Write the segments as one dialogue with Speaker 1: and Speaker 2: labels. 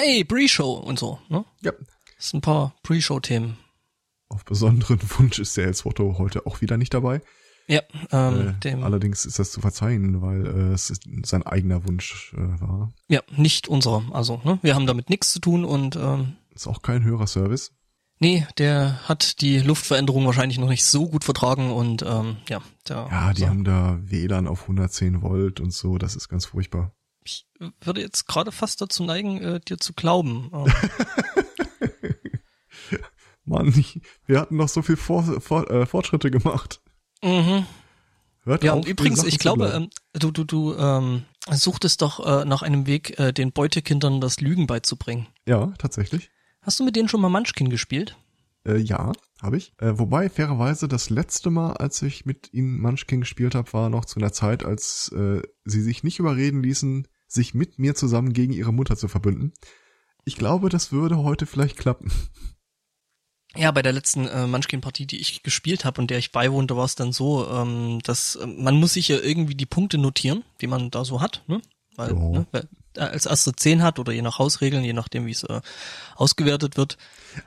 Speaker 1: hey, Pre-Show und so, ne?
Speaker 2: Ja.
Speaker 1: Das sind ein paar Pre-Show-Themen.
Speaker 2: Auf besonderen Wunsch ist der Otto heute auch wieder nicht dabei.
Speaker 1: Ja, ähm,
Speaker 2: Äh,
Speaker 1: dem,
Speaker 2: allerdings ist das zu verzeihen, weil äh, es sein eigener Wunsch äh, war.
Speaker 1: ja, nicht unserer. Also, ne? Wir haben damit nichts zu tun und ähm,
Speaker 2: Ist auch kein Hörerservice.
Speaker 1: nee, der hat die Luftveränderung wahrscheinlich noch nicht so gut vertragen und ähm, ja, der,
Speaker 2: Ja, die
Speaker 1: so.
Speaker 2: haben da WLAN auf 110 Volt und so, das ist ganz furchtbar.
Speaker 1: Ich würde jetzt gerade fast dazu neigen, äh, dir zu glauben. Ähm,
Speaker 2: Mann, wir hatten noch so viel Vor, Vor, äh, Fortschritte gemacht.
Speaker 1: mhm.
Speaker 2: Hört
Speaker 1: Ja,
Speaker 2: auf,
Speaker 1: übrigens, ich glaube, ähm, du, du, du ähm, suchtest doch äh, nach einem Weg, äh, den Beutekindern das Lügen beizubringen.
Speaker 2: ja, tatsächlich.
Speaker 1: Hast du mit denen schon mal Munchkin gespielt?
Speaker 2: Äh, ja, habe ich. Äh, wobei, fairerweise, das letzte Mal, als ich mit ihnen Munchkin gespielt habe, war noch zu einer Zeit, als äh, sie sich nicht überreden ließen, sich mit mir zusammen gegen ihre Mutter zu verbünden. Ich glaube, das würde heute vielleicht klappen.
Speaker 1: Ja, bei der letzten äh, Munchkin-Partie, die ich gespielt habe und der ich beiwohnte, war es dann so, ähm, dass äh, man muss sich ja irgendwie die Punkte notieren, die man da so hat, ne? Weil,
Speaker 2: Ja.
Speaker 1: ne, wer äh, als erster 10 hat oder je nach Hausregeln, je nachdem, wie es äh, ausgewertet wird.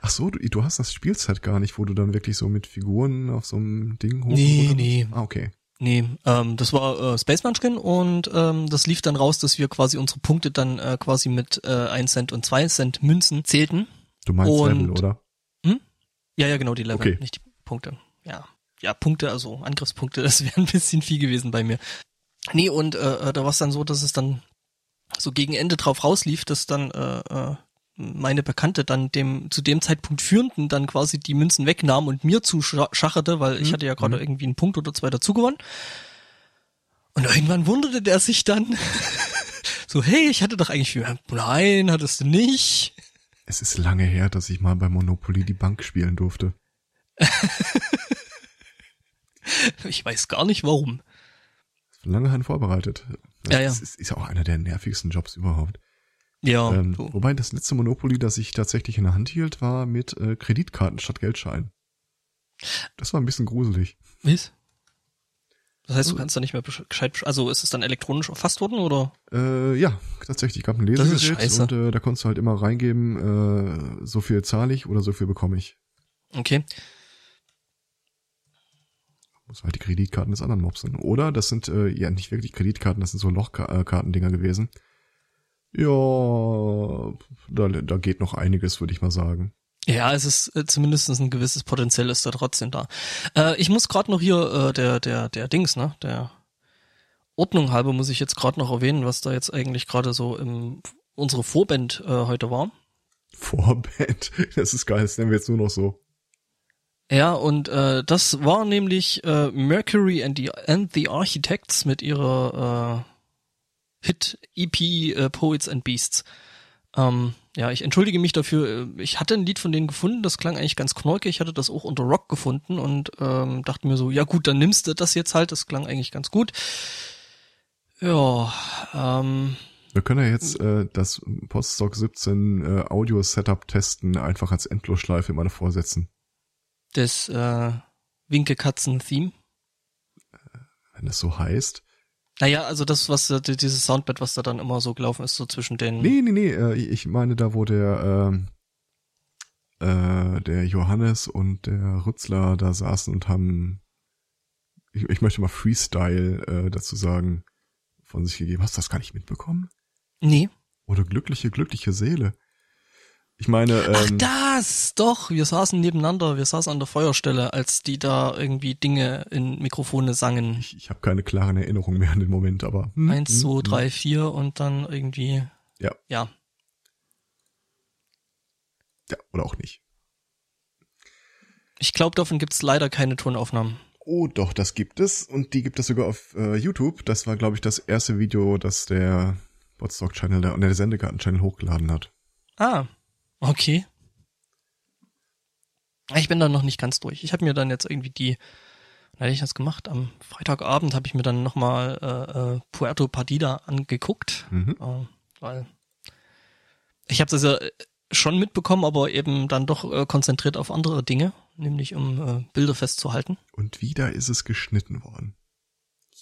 Speaker 2: Ach so, du, du hast das Spielset gar nicht, wo du dann wirklich so mit Figuren auf so einem Ding hoch
Speaker 1: Nee, nee.
Speaker 2: Ah, okay.
Speaker 1: Nee, ähm, das war äh, Space Munchkin und ähm, das lief dann raus, dass wir quasi unsere Punkte dann äh, quasi mit äh, 1 Cent und 2 Cent Münzen zählten.
Speaker 2: Du meinst
Speaker 1: Und-
Speaker 2: Level, oder?
Speaker 1: Ja, ja, genau, die Level,
Speaker 2: Okay.
Speaker 1: nicht die Punkte. Ja. Ja, Punkte, also Angriffspunkte, das wäre ein bisschen viel gewesen bei mir. Nee, und äh, äh, da war es dann so, dass es dann so gegen Ende drauf rauslief, dass dann äh, äh, meine Bekannte dann dem zu dem Zeitpunkt Führenden dann quasi die Münzen wegnahm und mir zuschacherte, weil ich
Speaker 2: Mhm.
Speaker 1: hatte ja gerade
Speaker 2: Mhm.
Speaker 1: irgendwie einen Punkt oder zwei dazu gewonnen. Und irgendwann wunderte der sich dann so, hey, ich hatte doch eigentlich viel. Nein, hattest du nicht.
Speaker 2: Es ist lange her, dass ich mal bei Monopoly die Bank spielen durfte.
Speaker 1: Ich weiß gar nicht warum.
Speaker 2: Lange vorbereitet.
Speaker 1: Ja, ja.
Speaker 2: Das ist, ist auch einer der nervigsten Jobs überhaupt.
Speaker 1: Ja,
Speaker 2: ähm,
Speaker 1: so.
Speaker 2: Wobei das letzte Monopoly, das ich tatsächlich in der Hand hielt, war mit äh, Kreditkarten statt Geldscheinen. Das war ein bisschen gruselig.
Speaker 1: Was? Das heißt, du kannst da nicht mehr gescheit, also ist es dann elektronisch erfasst worden oder?
Speaker 2: Äh, ja, tatsächlich. gab ein Lesegerät und äh, da konntest du halt immer reingeben, äh, so viel zahle ich oder so viel bekomme ich.
Speaker 1: Okay.
Speaker 2: Muss halt die Kreditkarten des anderen mopsen. Oder das sind äh, ja nicht wirklich Kreditkarten, das sind so Lochkartendinger gewesen. Ja, da, da geht noch einiges, würde ich mal sagen.
Speaker 1: Ja, es ist äh, zumindest ein gewisses Potenzial ist da trotzdem da. Äh, ich muss gerade noch hier äh, der der der Dings, ne, der Ordnung halber muss ich jetzt gerade noch erwähnen, was da jetzt eigentlich gerade so im unsere Vorband äh, heute war.
Speaker 2: Vorband, das ist geil, das nennen wir jetzt nur noch so.
Speaker 1: Ja, und äh, das war nämlich äh, Mercury and the, and the Architects mit ihrer äh, Hit EP äh, Poets and Beasts. Ähm, ja, ich entschuldige mich dafür. äh, Ich hatte ein Lied von denen gefunden, das klang eigentlich ganz knorke. Ich hatte das auch unter Rock gefunden und ähm, dachte mir so, ja gut, dann nimmst du das jetzt halt. Das klang eigentlich ganz gut. Ja, ähm,
Speaker 2: Wir können ja jetzt äh, das Poststock 17 äh, Audio-Setup testen, einfach als Endlosschleife immer davor setzen.
Speaker 1: das äh, Winkekatzen-Theme.
Speaker 2: Wenn es so heißt.
Speaker 1: Naja, also das, was äh, dieses Soundbed, was da dann immer so gelaufen ist, so zwischen den.
Speaker 2: Nee, nee, nee, äh, ich meine da, wo der, ähm, äh, der Johannes und der Rützler da saßen und haben, ich, ich möchte mal Freestyle äh, dazu sagen, von sich gegeben. Hast du das gar nicht mitbekommen?
Speaker 1: Nee.
Speaker 2: Oder glückliche, glückliche Seele. Ich meine,
Speaker 1: Ach,
Speaker 2: ähm,
Speaker 1: das, doch, wir saßen nebeneinander, wir saßen an der Feuerstelle, als die da irgendwie Dinge in Mikrofone sangen.
Speaker 2: ich, ich habe keine klaren Erinnerungen mehr an den Moment, aber. hm,
Speaker 1: Eins,
Speaker 2: hm,
Speaker 1: zwei,
Speaker 2: hm.
Speaker 1: drei, vier und dann irgendwie.
Speaker 2: Ja.
Speaker 1: Ja.
Speaker 2: Ja, oder auch nicht.
Speaker 1: Ich glaube, davon gibt's leider keine Tonaufnahmen.
Speaker 2: Oh, doch, das gibt es. Und die gibt es sogar auf äh, YouTube. Das war, glaube ich, das erste Video, das der Botstock-Channel, der, der Sendekarten-Channel hochgeladen hat.
Speaker 1: Ah, okay. Ich bin da noch nicht ganz durch. Ich habe mir dann jetzt irgendwie die, wann hatte ich das gemacht? Am Freitagabend habe ich mir dann nochmal äh, äh, Puerto Partida angeguckt.
Speaker 2: Mhm.
Speaker 1: Äh, weil ich habe das ja äh, schon mitbekommen, aber eben dann doch äh, konzentriert auf andere Dinge, nämlich um äh, Bilder festzuhalten.
Speaker 2: Und wieder ist es geschnitten worden.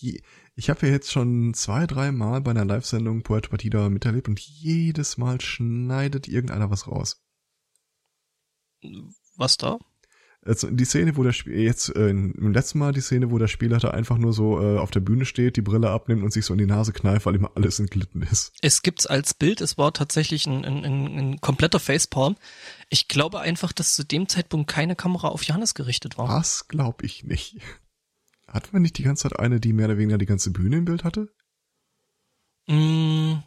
Speaker 2: Je, ich habe ja jetzt schon zwei, drei Mal bei einer Live-Sendung Puerto Partida miterlebt und jedes Mal schneidet irgendeiner was raus.
Speaker 1: Was da?
Speaker 2: Also die Szene, wo der Spiel jetzt äh, im letzten Mal die Szene, wo der Spielleiter einfach nur so äh, auf der Bühne steht, die Brille abnimmt und sich so in die Nase kneift, weil ihm alles entglitten ist.
Speaker 1: Es gibt's als Bild, es war tatsächlich ein, ein, ein, ein kompletter Facepalm. Ich glaube einfach, dass zu dem Zeitpunkt keine Kamera auf Johannes gerichtet war.
Speaker 2: Das glaube ich nicht. Hatten wir nicht die ganze Zeit eine, die mehr oder weniger die ganze Bühne im Bild hatte?
Speaker 1: Mm,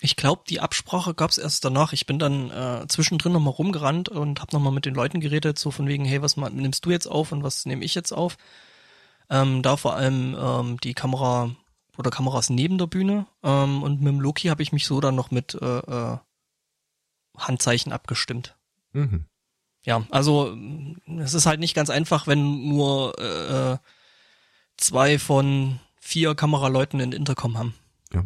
Speaker 1: ich glaube, die Absprache gab's erst danach. Ich bin dann äh, zwischendrin nochmal rumgerannt und habe nochmal mit den Leuten geredet, so von wegen, hey, was nimmst du jetzt auf und was nehme ich jetzt auf? Ähm, da vor allem ähm, die Kamera oder Kameras neben der Bühne. Ähm, und mit dem Loki habe ich mich so dann noch mit äh, äh, Handzeichen abgestimmt.
Speaker 2: Mhm.
Speaker 1: Ja, also es ist halt nicht ganz einfach, wenn nur äh, äh zwei von vier Kameraleuten in Intercom haben.
Speaker 2: Ja.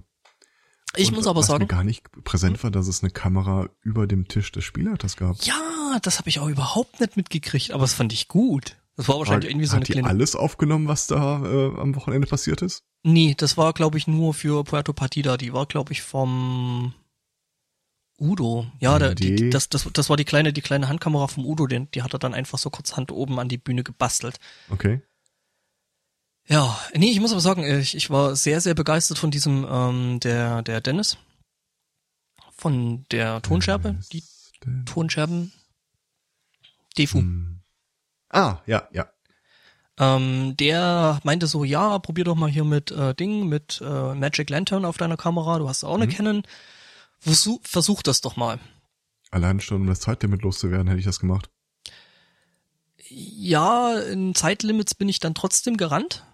Speaker 1: Ich
Speaker 2: Und
Speaker 1: muss aber
Speaker 2: was
Speaker 1: sagen,
Speaker 2: mir gar nicht präsent war, dass es eine Kamera über dem Tisch des Spielleiters gab.
Speaker 1: ja, das habe ich auch überhaupt nicht mitgekriegt, aber das fand ich gut. Das war wahrscheinlich irgendwie so
Speaker 2: Hat
Speaker 1: eine
Speaker 2: die
Speaker 1: kleine.
Speaker 2: alles aufgenommen, was da äh, am Wochenende passiert ist?
Speaker 1: Nee, das war glaube ich nur für Puerto Partida. Die war glaube ich vom Udo. Ja, der, die,
Speaker 2: Die-
Speaker 1: das, das, das war die kleine, die kleine Handkamera vom Udo. Den, die hat er dann einfach so kurz Hand oben an die Bühne gebastelt.
Speaker 2: Okay.
Speaker 1: Ja, nee, ich muss aber sagen, ich, ich war sehr, sehr begeistert von diesem, ähm, der, der Dennis. Von der Tonscherbe, die Tonscherben. Defu.
Speaker 2: Hm. Ah, ja, ja.
Speaker 1: Ähm, der meinte so, ja, probier doch mal hier mit äh, Ding, mit äh, Magic Lantern auf deiner Kamera, du hast auch eine
Speaker 2: Mhm.
Speaker 1: Canon. Versuch, versuch das doch mal.
Speaker 2: Allein schon, um das Zeitlimit loszuwerden, hätte ich das gemacht.
Speaker 1: Ja, in Zeitlimits bin ich dann trotzdem gerannt.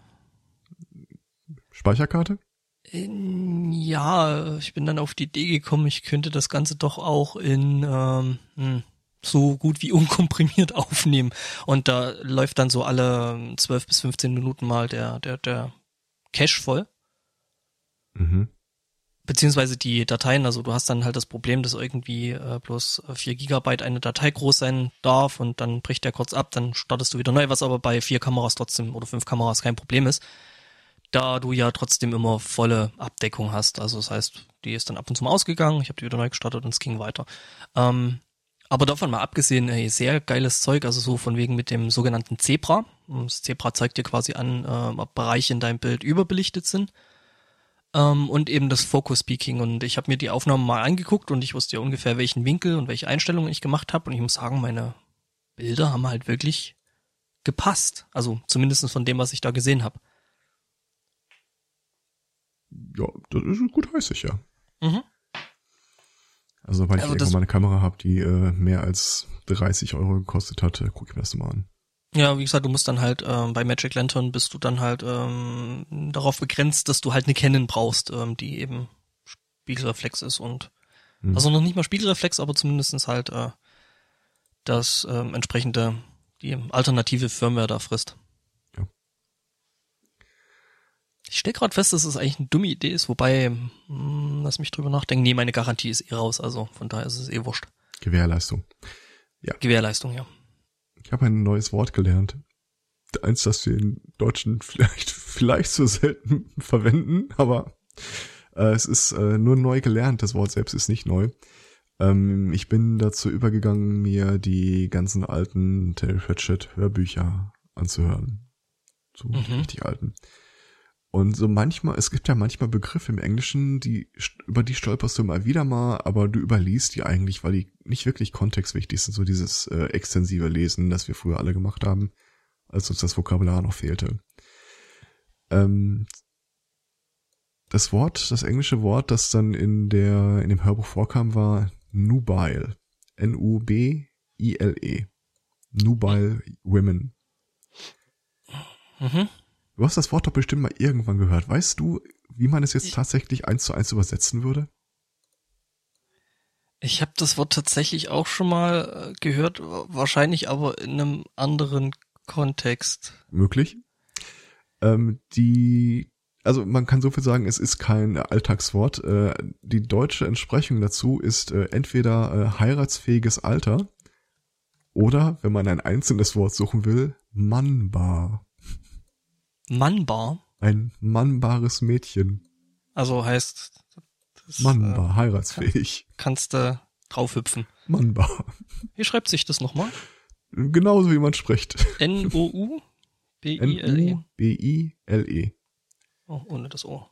Speaker 2: Speicherkarte?
Speaker 1: In, ja, ich bin dann auf die Idee gekommen, ich könnte das Ganze doch auch in ähm, hm, so gut wie unkomprimiert aufnehmen. Und da läuft dann so alle 12 bis 15 Minuten mal der, der, der Cache voll.
Speaker 2: Mhm.
Speaker 1: Beziehungsweise die Dateien, also du hast dann halt das Problem, dass irgendwie äh, bloß 4 Gigabyte eine Datei groß sein darf und dann bricht der kurz ab, dann startest du wieder neu, was aber bei vier Kameras trotzdem oder fünf Kameras kein Problem ist, da du ja trotzdem immer volle Abdeckung hast. Also das heißt, die ist dann ab und zu mal ausgegangen, ich habe die wieder neu gestartet und es ging weiter. Ähm, aber davon mal abgesehen, ey, sehr geiles Zeug, also so von wegen mit dem sogenannten Zebra. Das Zebra zeigt dir quasi an, äh, ob Bereiche in deinem Bild überbelichtet sind ähm, und eben das Focus Peaking. Und ich habe mir die Aufnahmen mal angeguckt und ich wusste ja ungefähr, welchen Winkel und welche Einstellungen ich gemacht habe. Und ich muss sagen, meine Bilder haben halt wirklich gepasst. Also zumindest von dem, was ich da gesehen habe.
Speaker 2: Ja, das ist gut heißig, ja.
Speaker 1: Mhm.
Speaker 2: Also, weil ich
Speaker 1: Also
Speaker 2: mal eine Kamera habe, die äh, mehr als 30 Euro gekostet hat, äh, guck ich mir das mal an.
Speaker 1: Ja, wie gesagt, du musst dann halt ähm, bei Magic Lantern bist du dann halt ähm, darauf begrenzt, dass du halt eine Canon brauchst, ähm, die eben Spiegelreflex ist und
Speaker 2: Hm.
Speaker 1: also noch nicht mal Spiegelreflex, aber zumindestens halt äh, das ähm, entsprechende, die alternative Firmware da frisst.
Speaker 2: Ja.
Speaker 1: Ich stell gerade fest, dass es eigentlich eine dumme Idee ist, wobei, mh, lass mich drüber nachdenken, nee, meine Garantie ist eh raus, also von daher ist es eh wurscht.
Speaker 2: Gewährleistung.
Speaker 1: Gewährleistung, ja.
Speaker 2: Ich habe ein neues Wort gelernt. Eins, das wir in Deutschen vielleicht, vielleicht zu selten verwenden, aber äh, es ist äh, nur neu gelernt. Das Wort selbst ist nicht neu. Ähm, ich bin dazu übergegangen, mir die ganzen alten Terry Pratchett Hörbücher anzuhören. So die
Speaker 1: Mhm.
Speaker 2: richtig alten. Und so manchmal, es gibt ja manchmal Begriffe im Englischen, die, über die stolperst du mal wieder mal, aber du überliest die eigentlich, weil die nicht wirklich kontextwichtig sind, so dieses äh, extensive Lesen, das wir früher alle gemacht haben, als uns das Vokabular noch fehlte. Ähm, das Wort, das englische Wort, das dann in der, in dem Hörbuch vorkam, war nubile. N-U-B-I-L-E. Nubile Women.
Speaker 1: Mhm.
Speaker 2: Du hast das Wort doch bestimmt mal irgendwann gehört. Weißt du, wie man es jetzt tatsächlich eins zu eins übersetzen würde?
Speaker 1: Ich habe das Wort tatsächlich auch schon mal äh, gehört, wahrscheinlich aber in einem anderen Kontext.
Speaker 2: Möglich. Ähm, die, also man kann so viel sagen, es ist kein Alltagswort. Äh, die deutsche Entsprechung dazu ist äh, entweder äh, heiratsfähiges Alter oder, wenn man ein einzelnes Wort suchen will, mannbar.
Speaker 1: Mannbar.
Speaker 2: Ein mannbares Mädchen.
Speaker 1: Also heißt, das,
Speaker 2: Mannbar,
Speaker 1: äh,
Speaker 2: heiratsfähig.
Speaker 1: kannst du draufhüpfen.
Speaker 2: Mannbar.
Speaker 1: Wie schreibt sich das nochmal?
Speaker 2: Genauso wie man spricht.
Speaker 1: N-O-U-B-I-L-E.
Speaker 2: N-U-B-I-L-E.
Speaker 1: Oh, ohne das O.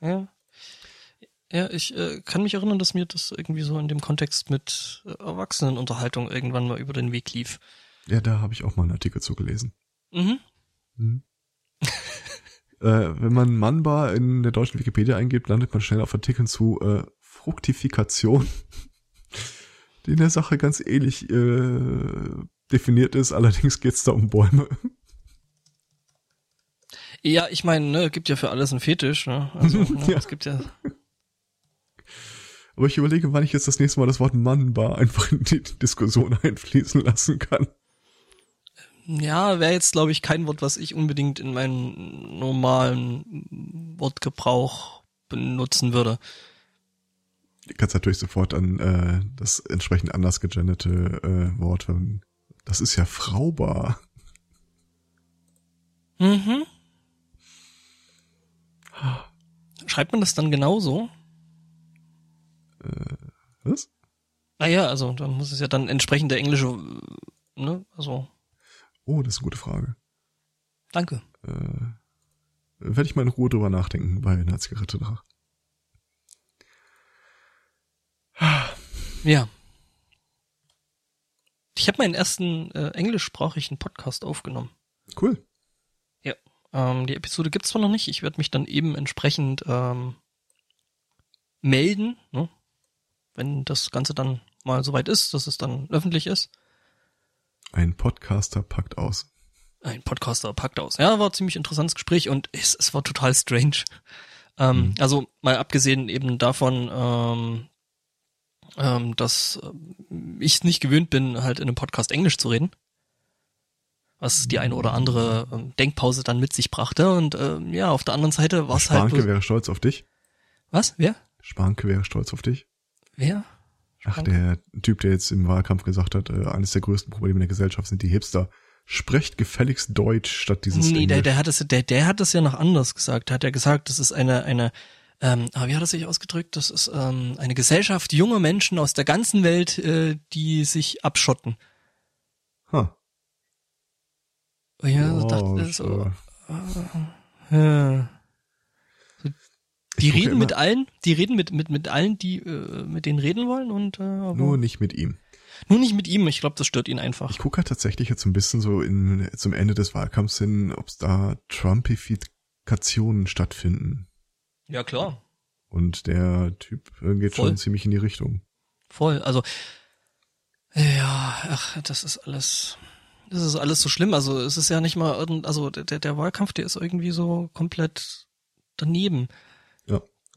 Speaker 1: Ja. Ja, ich äh, kann mich erinnern, dass mir das irgendwie so in dem Kontext mit äh, Erwachsenenunterhaltung irgendwann mal über den Weg lief.
Speaker 2: Ja, da habe ich auch mal einen Artikel zugelesen.
Speaker 1: Mhm.
Speaker 2: Hm. Äh, wenn man Mannbar in der deutschen Wikipedia eingibt, landet man schnell auf Artikeln zu äh, Fruktifikation, die in der Sache ganz ähnlich äh, definiert ist. Allerdings geht's da um Bäume.
Speaker 1: Ja, ich meine, ne, gibt ja für alles einen Fetisch, ne? Also, ne,
Speaker 2: Ja.
Speaker 1: es gibt ja.
Speaker 2: Aber ich überlege, wann ich jetzt das nächste Mal das Wort Mannbar einfach in die Diskussion einfließen lassen kann.
Speaker 1: Ja, wäre jetzt, glaube ich, kein Wort, was ich unbedingt in meinem normalen Wortgebrauch benutzen würde.
Speaker 2: Du kannst natürlich sofort an äh, das entsprechend anders gegenderte äh, Wort, wenn- das ist ja Fraubar.
Speaker 1: Mhm. Schreibt man das dann genauso?
Speaker 2: Was?
Speaker 1: Naja, also dann muss es ja dann entsprechend der englische, äh, ne? Also,
Speaker 2: Oh, das ist eine gute Frage.
Speaker 1: danke.
Speaker 2: Äh, werde ich mal in Ruhe drüber nachdenken bei einer Zigarette nach.
Speaker 1: Ja. Ich habe meinen ersten äh, englischsprachigen Podcast aufgenommen.
Speaker 2: Cool.
Speaker 1: Ähm, die Episode gibt's zwar noch nicht, ich werde mich dann eben entsprechend ähm, melden, ne? wenn das Ganze dann mal soweit ist, dass es dann öffentlich ist.
Speaker 2: Ein Podcaster packt aus.
Speaker 1: Ein Podcaster packt aus. Ja, war ein ziemlich interessantes Gespräch und es, es war total strange. Ähm,
Speaker 2: Mhm.
Speaker 1: Also mal abgesehen eben davon, ähm, ähm, dass ähm, ich nicht gewöhnt bin, halt in einem Podcast Englisch zu reden. Was die eine oder andere ähm, Denkpause dann mit sich brachte. Und ähm, ja, auf der anderen Seite war es halt.
Speaker 2: Spanke wäre stolz auf dich.
Speaker 1: Was? Wer?
Speaker 2: Spanke wäre stolz auf dich.
Speaker 1: Wer?
Speaker 2: Ach, der Typ, der jetzt im Wahlkampf gesagt hat, äh, eines der größten Probleme der Gesellschaft sind die Hipster. Sprecht gefälligst Deutsch statt dieses
Speaker 1: Nee, der,
Speaker 2: Englisch.
Speaker 1: der hat es, der, der hat es ja noch anders gesagt. Der hat ja gesagt, das ist eine, eine, ähm, aber wie hat er sich ausgedrückt? Das ist ähm, eine Gesellschaft junger Menschen aus der ganzen Welt, äh, die sich abschotten. Und ja,
Speaker 2: Oh,
Speaker 1: dachte so,
Speaker 2: äh,
Speaker 1: ja. Die reden
Speaker 2: immer-
Speaker 1: mit allen, die reden mit, mit, mit allen, die äh, mit denen reden wollen und äh,
Speaker 2: Nur nicht mit ihm.
Speaker 1: nur nicht mit ihm. Ich glaube, das stört ihn einfach.
Speaker 2: Ich gucke halt tatsächlich jetzt ein bisschen so in, zum Ende des Wahlkampfs hin, ob es da Trumpifikationen stattfinden.
Speaker 1: Ja, klar.
Speaker 2: Und der Typ äh, geht
Speaker 1: Voll.
Speaker 2: schon ziemlich in die Richtung.
Speaker 1: Voll. Also, ja, ach, das ist alles, das ist alles so schlimm. Also, es ist ja nicht mal irgend, also der, der Wahlkampf, der ist irgendwie so komplett daneben.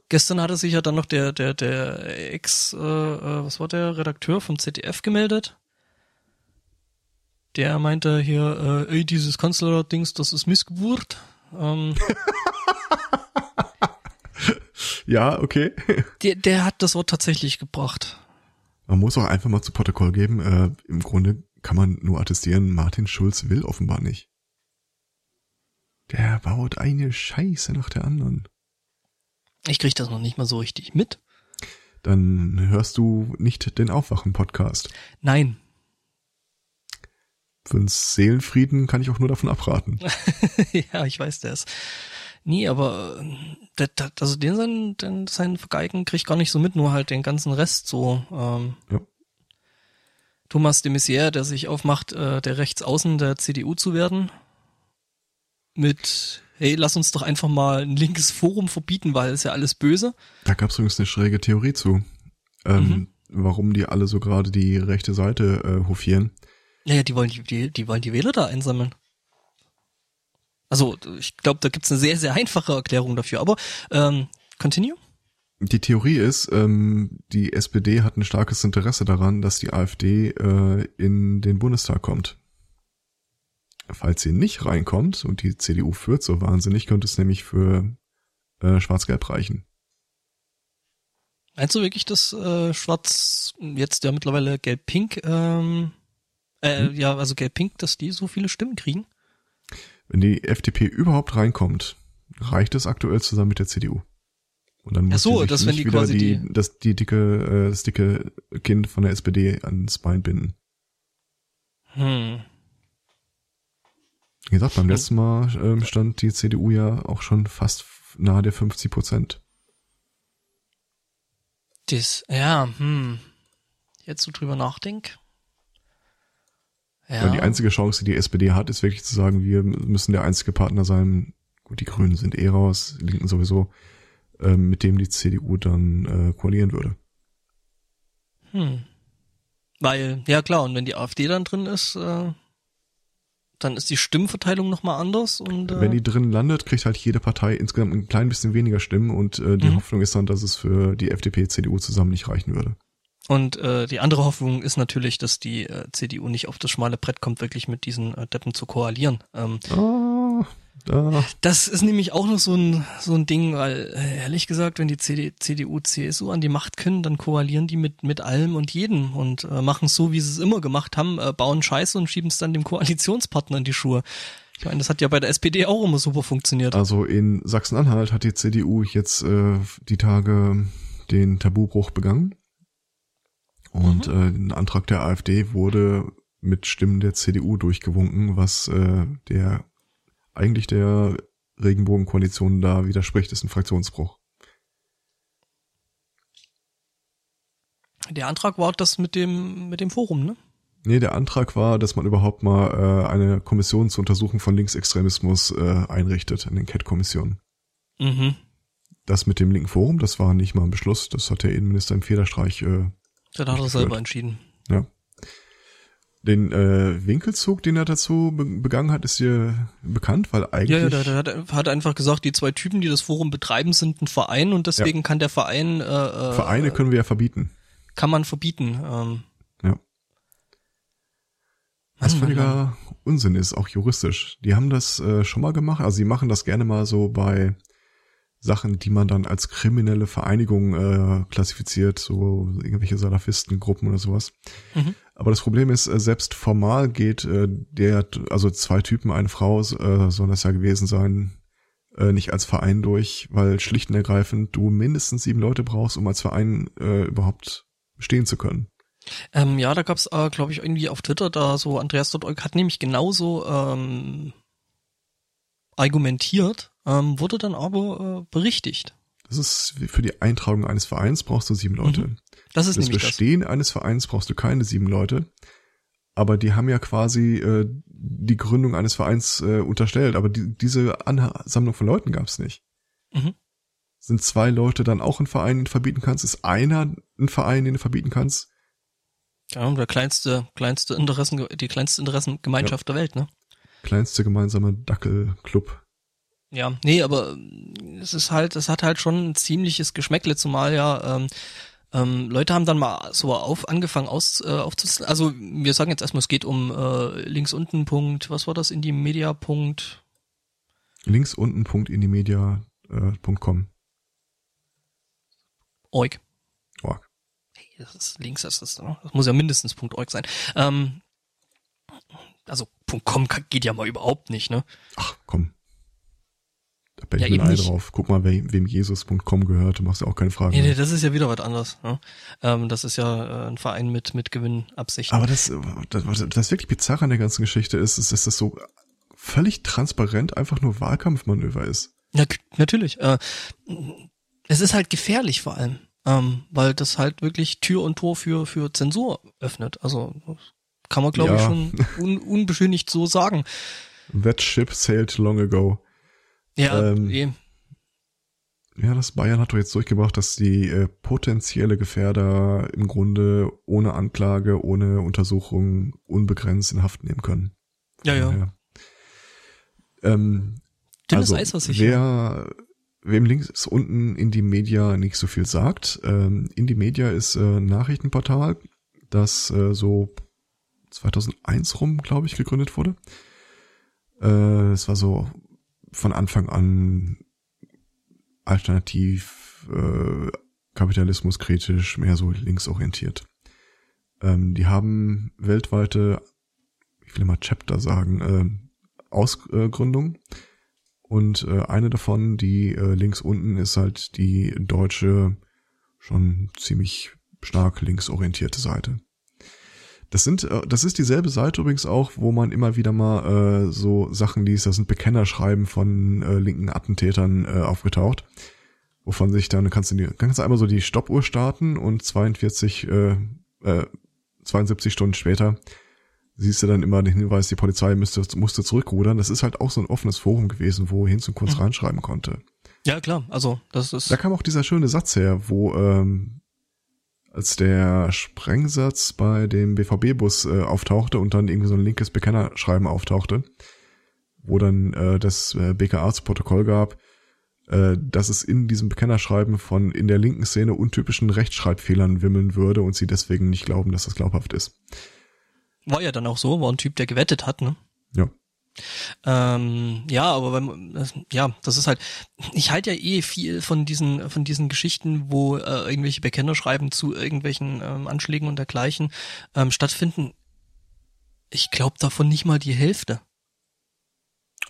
Speaker 1: Gestern hatte sich ja dann noch der, der, der Ex, äh, äh, was war der, Redakteur vom ZDF gemeldet. Der meinte hier, äh, ey, dieses Kanzler-Dings, das ist Missgeburt. Ähm,
Speaker 2: Ja, okay.
Speaker 1: der, der hat das Wort tatsächlich gebracht.
Speaker 2: Man muss auch einfach mal zu Protokoll geben, äh, im Grunde kann man nur attestieren, Martin Schulz will offenbar nicht. Der baut eine Scheiße nach der anderen.
Speaker 1: Ich krieg das noch nicht mal so richtig mit.
Speaker 2: Dann hörst du nicht den Aufwachen-Podcast.
Speaker 1: Nein,
Speaker 2: Für's Seelenfrieden kann ich auch nur davon abraten.
Speaker 1: ja, ich weiß das. Nee, aber der, also den sein, den, sein Vergeigen krieg ich gar nicht so mit, nur halt den ganzen Rest so. Ähm,
Speaker 2: Ja.
Speaker 1: Thomas de Maizière, der sich aufmacht, äh, der Rechtsaußen der CDU zu werden, mit, hey, lass uns doch einfach mal ein linkes Forum verbieten, weil es ja alles böse.
Speaker 2: Da gab es übrigens eine schräge Theorie zu, ähm,
Speaker 1: Mhm.
Speaker 2: warum die alle so gerade die rechte Seite äh, hofieren.
Speaker 1: Naja, die wollen die, die, die wollen die Wähler da einsammeln. Also, ich glaube, da gibt's eine sehr, sehr einfache Erklärung dafür, aber ähm, continue?
Speaker 2: Die Theorie ist, ähm, die SPD hat ein starkes Interesse daran, dass die AfD äh, in den Bundestag kommt. Falls sie nicht reinkommt und die CDU führt so wahnsinnig, könnte es nämlich für äh, Schwarz-Gelb reichen.
Speaker 1: Meinst du wirklich, dass äh, Schwarz jetzt ja mittlerweile Gelb-Pink, ähm, äh, ja, also Gelb-Pink, dass die so viele Stimmen kriegen?
Speaker 2: Wenn die FDP überhaupt reinkommt, reicht es aktuell zusammen mit der CDU. Und dann muss
Speaker 1: Ach so, dass wenn die
Speaker 2: wieder
Speaker 1: quasi
Speaker 2: die,
Speaker 1: die-
Speaker 2: das, die dicke, äh, das dicke Kind von der SPD ans Bein binden.
Speaker 1: Hm.
Speaker 2: Wie gesagt, beim letzten Mal ähm, stand die CDU ja auch schon fast nahe der 50 Prozent.
Speaker 1: Das, ja, hm. Jetzt so drüber nachdenk. Ja.
Speaker 2: Ja. Die einzige Chance, die die SPD hat, ist wirklich zu sagen, wir müssen der einzige Partner sein. Gut, die Grünen sind eh raus, die Linken sowieso, ähm, mit dem die CDU dann äh, koalieren würde.
Speaker 1: Hm. Weil, ja klar, und wenn die AfD dann drin ist, äh, dann ist die Stimmverteilung nochmal anders und äh,
Speaker 2: Wenn die drin landet, kriegt halt jede Partei insgesamt ein klein bisschen weniger Stimmen und äh, die
Speaker 1: Mhm.
Speaker 2: Hoffnung ist dann, dass es für die FDP, CDU zusammen nicht reichen würde.
Speaker 1: und äh, die andere Hoffnung ist natürlich, dass die äh, CDU nicht auf das schmale Brett kommt, wirklich mit diesen äh, Deppen zu koalieren. Ähm,
Speaker 2: Ah, da.
Speaker 1: das ist nämlich auch noch so ein so ein Ding, weil äh, ehrlich gesagt, wenn die CD, CDU, CSU an die Macht können, dann koalieren die mit mit allem und jedem und äh, machen es so, wie sie es immer gemacht haben, äh, bauen Scheiße und schieben es dann dem Koalitionspartner in die Schuhe. Ich meine, das hat ja bei der SPD auch immer super funktioniert.
Speaker 2: Also in Sachsen-Anhalt hat die CDU jetzt äh, die Tage den Tabubruch begangen. Und äh, ein Antrag der AfD wurde mit Stimmen der CDU durchgewunken, was äh, der eigentlich der Regenbogenkoalition da widerspricht, ist ein Fraktionsbruch.
Speaker 1: Der Antrag war das mit dem mit dem Forum, ne?
Speaker 2: Nee, der Antrag war, dass man überhaupt mal äh, eine Kommission zur Untersuchung von Linksextremismus äh, einrichtet, eine Enquete-Kommission.
Speaker 1: Mhm.
Speaker 2: Das mit dem linken Forum, das war nicht mal ein Beschluss, das hat der Innenminister im Federstreich äh,
Speaker 1: Da hat er selber entschieden.
Speaker 2: Ja. Den äh, Winkelzug, den er dazu be begangen hat, ist dir bekannt, weil eigentlich.
Speaker 1: Ja, ja, der, der hat, einfach gesagt, die zwei Typen, die das Forum betreiben, sind ein Verein und deswegen kann der Verein äh, äh,
Speaker 2: Vereine können wir ja verbieten.
Speaker 1: kann man verbieten. Ähm,
Speaker 2: Ja. Was völliger Unsinn ist, auch juristisch. Die haben das äh, schon mal gemacht, also sie machen das gerne mal so bei Sachen, die man dann als kriminelle Vereinigung äh, klassifiziert, so irgendwelche Salafistengruppen oder sowas.
Speaker 1: Mhm.
Speaker 2: Aber das Problem ist, äh, selbst formal geht äh, der, also zwei Typen, eine Frau, äh, soll das ja gewesen sein, äh, nicht als Verein durch, weil schlicht und ergreifend du mindestens sieben Leute brauchst, um als Verein äh, überhaupt bestehen zu können.
Speaker 1: Ähm, ja, da gab's, äh, glaube ich, irgendwie auf Twitter da so, Andreas Dotteuk hat nämlich genauso ähm, argumentiert, ähm, wurde dann aber äh, berichtigt.
Speaker 2: Das ist für die Eintragung eines Vereins brauchst du sieben Leute.
Speaker 1: Das ist
Speaker 2: das
Speaker 1: nämlich das.
Speaker 2: Bestehen eines Vereins brauchst du keine sieben Leute. Aber die haben ja quasi äh, die Gründung eines Vereins äh, unterstellt. Aber die, diese Ansammlung von Leuten gab's nicht.
Speaker 1: Mhm.
Speaker 2: Sind zwei Leute dann auch ein Verein, den du verbieten kannst? Ist einer ein Verein, den du verbieten kannst?
Speaker 1: Ja, der kleinste, kleinste Interessen, die kleinste Interessengemeinschaft der Welt, ne?
Speaker 2: Kleinste gemeinsame Dackelclub.
Speaker 1: Ja, nee, aber ähm, es ist halt, es hat halt schon ein ziemliches Geschmäckle, zumal ja ähm, ähm, Leute haben dann mal so auf angefangen aus äh, aufzulisten. Also wir sagen jetzt erstmal, es geht um äh, links unten Punkt, was war das in die Media Punkt?
Speaker 2: Links unten Punkt in die Media äh, Punkt com.
Speaker 1: Org.
Speaker 2: Org.
Speaker 1: Hey, das ist links, das ist, ne? das muss ja mindestens Punkt .org sein. Ähm, also Punkt .com geht ja mal überhaupt nicht, ne?
Speaker 2: Ach, komm. Da bin
Speaker 1: Ja,
Speaker 2: ich ein Ei drauf. Guck mal, wem, wem Jesus.com gehört. Du machst ja auch keine Fragen.
Speaker 1: Nee, nee, das ist ja wieder was anderes. Ne? Ähm, das ist ja äh, ein Verein mit mit Gewinnabsichten.
Speaker 2: Aber das, das, das wirklich bizarre an der ganzen Geschichte ist, ist, dass das so völlig transparent einfach nur Wahlkampfmanöver ist.
Speaker 1: Ja, natürlich. Äh, es ist halt gefährlich vor allem, ähm, weil das halt wirklich Tür und Tor für für Zensur öffnet. Also kann man glaube ich
Speaker 2: Ja.
Speaker 1: schon un, unbeschönigt so sagen.
Speaker 2: That ship sailed long ago.
Speaker 1: Ja,
Speaker 2: Ähm,
Speaker 1: eh.
Speaker 2: Ja, das Bayern hat doch jetzt durchgebracht, dass die äh, potenzielle Gefährder im Grunde ohne Anklage, ohne Untersuchung unbegrenzt in Haft nehmen können.
Speaker 1: ja, ja.
Speaker 2: Ja. Ähm, also,
Speaker 1: Eis, was ich.
Speaker 2: wer, wem links unten in die Media nicht so viel sagt, ähm, in die Media ist äh, ein Nachrichtenportal, das äh, so 2001 rum, glaube ich, gegründet wurde. Äh, es war so von Anfang an alternativ, äh, kapitalismuskritisch, mehr so linksorientiert. Ähm, die haben weltweite, ich will immer Chapter sagen, äh, Ausgründung Und äh, eine davon, die äh, links unten, ist halt die deutsche, schon ziemlich stark linksorientierte Seite. Das sind, äh, das ist dieselbe Seite übrigens auch, wo man immer wieder mal äh, so Sachen liest. Das sind Bekennerschreiben von äh, linken Attentätern äh, aufgetaucht, wovon sich dann kannst du die, kannst du einmal so die Stoppuhr starten und 42, äh, äh, 72 Stunden später siehst du dann immer den Hinweis, die Polizei müsste, musste zurückrudern. Das ist halt auch so ein offenes Forum gewesen, wo Hinz und kurz mhm. reinschreiben konnte.
Speaker 1: Ja, klar, also das ist.
Speaker 2: Da kam auch dieser schöne Satz her, wo ähm, als der Sprengsatz bei dem BVB-Bus äh, auftauchte und dann irgendwie so ein linkes Bekennerschreiben auftauchte, wo dann äh, das äh, BKA zu Protokoll gab, äh, dass es in diesem Bekennerschreiben von in der linken Szene untypischen Rechtschreibfehlern wimmeln würde und sie deswegen nicht glauben, dass das glaubhaft ist.
Speaker 1: War ja dann auch so, war ein Typ, der gewettet hat, ne?
Speaker 2: Ja.
Speaker 1: Ähm, ja, aber wenn, ja, das ist halt, ich halte ja eh viel von diesen, von diesen Geschichten, wo äh, irgendwelche Bekennerschreiben zu irgendwelchen ähm, Anschlägen und dergleichen ähm, stattfinden. Ich glaube davon nicht mal die Hälfte.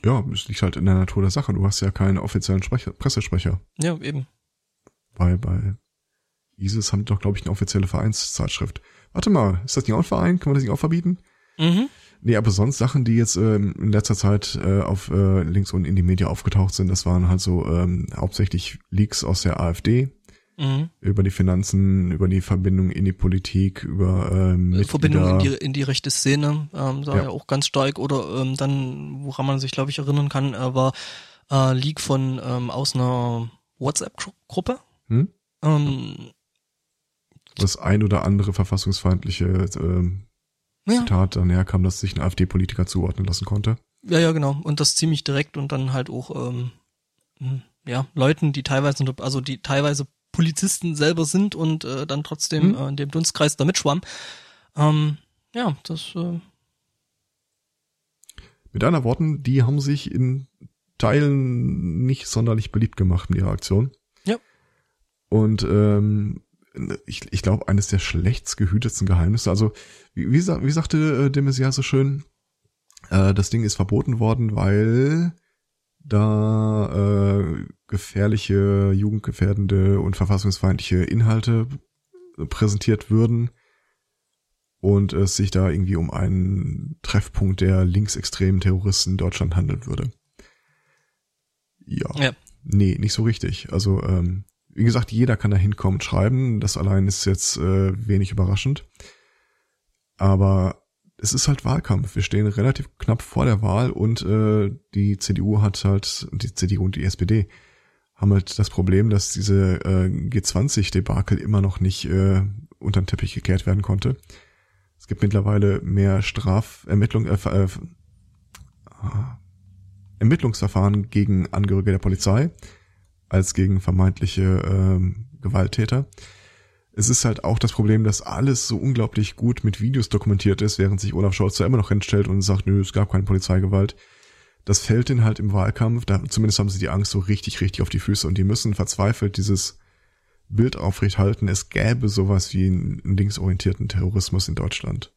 Speaker 2: Ja, es liegt halt in der Natur der Sache. Du hast ja keinen offiziellen Sprecher, Pressesprecher.
Speaker 1: Ja, eben.
Speaker 2: Weil bei ISIS haben die doch, glaube ich, eine offizielle Vereinszeitschrift. Warte mal, ist das nicht auch ein Verein? Kann man das nicht auch verbieten?
Speaker 1: Mhm.
Speaker 2: Nee, aber sonst Sachen, die jetzt ähm, in letzter Zeit äh, auf äh, links unten in die Media aufgetaucht sind, das waren halt so ähm, hauptsächlich Leaks aus der AfD. Mhm. Über die Finanzen, über die Verbindung in die Politik, über ähm,
Speaker 1: Mitglieder. Verbindung in die, in die rechte Szene, ähm, da ja. ja auch ganz stark. Oder ähm, dann, woran man sich, glaube ich, erinnern kann, äh, war äh, Leak von ähm, aus einer WhatsApp-Gruppe. Hm? Ähm,
Speaker 2: das ein oder andere verfassungsfeindliche ähm, ja. Zitat dann herkam, dass sich ein AfD-Politiker zuordnen lassen konnte.
Speaker 1: Ja, ja, genau. Und das ziemlich direkt und dann halt auch ähm, hm, ja Leuten, die teilweise, also die teilweise Polizisten selber sind und äh, dann trotzdem mhm. äh, in dem Dunstkreis da mitschwamm. Ähm, ja, das. Äh
Speaker 2: Mit anderen Worten, die haben sich in Teilen nicht sonderlich beliebt gemacht mit ihrer Aktion.
Speaker 1: Ja.
Speaker 2: Und ähm, ich, ich glaube, eines der schlechtst gehütetsten Geheimnisse. Also, wie, wie, wie sagte äh, de Maizière so schön, äh, das Ding ist verboten worden, weil da äh, gefährliche, jugendgefährdende und verfassungsfeindliche Inhalte präsentiert würden und es sich da irgendwie um einen Treffpunkt der linksextremen Terroristen in Deutschland handeln würde. Ja. ja. Nee, nicht so richtig. Also ähm, wie gesagt, jeder kann da hinkommen und schreiben. Das allein ist jetzt äh, wenig überraschend. Aber es ist halt Wahlkampf. Wir stehen relativ knapp vor der Wahl und äh, die CDU hat halt, die CDU und die SPD haben halt das Problem, dass diese äh, G20-Debakel immer noch nicht äh, unter den Teppich gekehrt werden konnte. Es gibt mittlerweile mehr Strafermittlung, äh, äh, Ermittlungsverfahren gegen Angehörige der Polizei als gegen vermeintliche äh, Gewalttäter. Es ist halt auch das Problem, dass alles so unglaublich gut mit Videos dokumentiert ist, während sich Olaf Scholz da immer noch hinstellt und sagt, nö, es gab keine Polizeigewalt. Das fällt ihnen halt im Wahlkampf, da, zumindest haben sie die Angst so richtig, richtig auf die Füße und die müssen verzweifelt dieses Bild aufrecht halten, es gäbe sowas wie einen linksorientierten Terrorismus in Deutschland.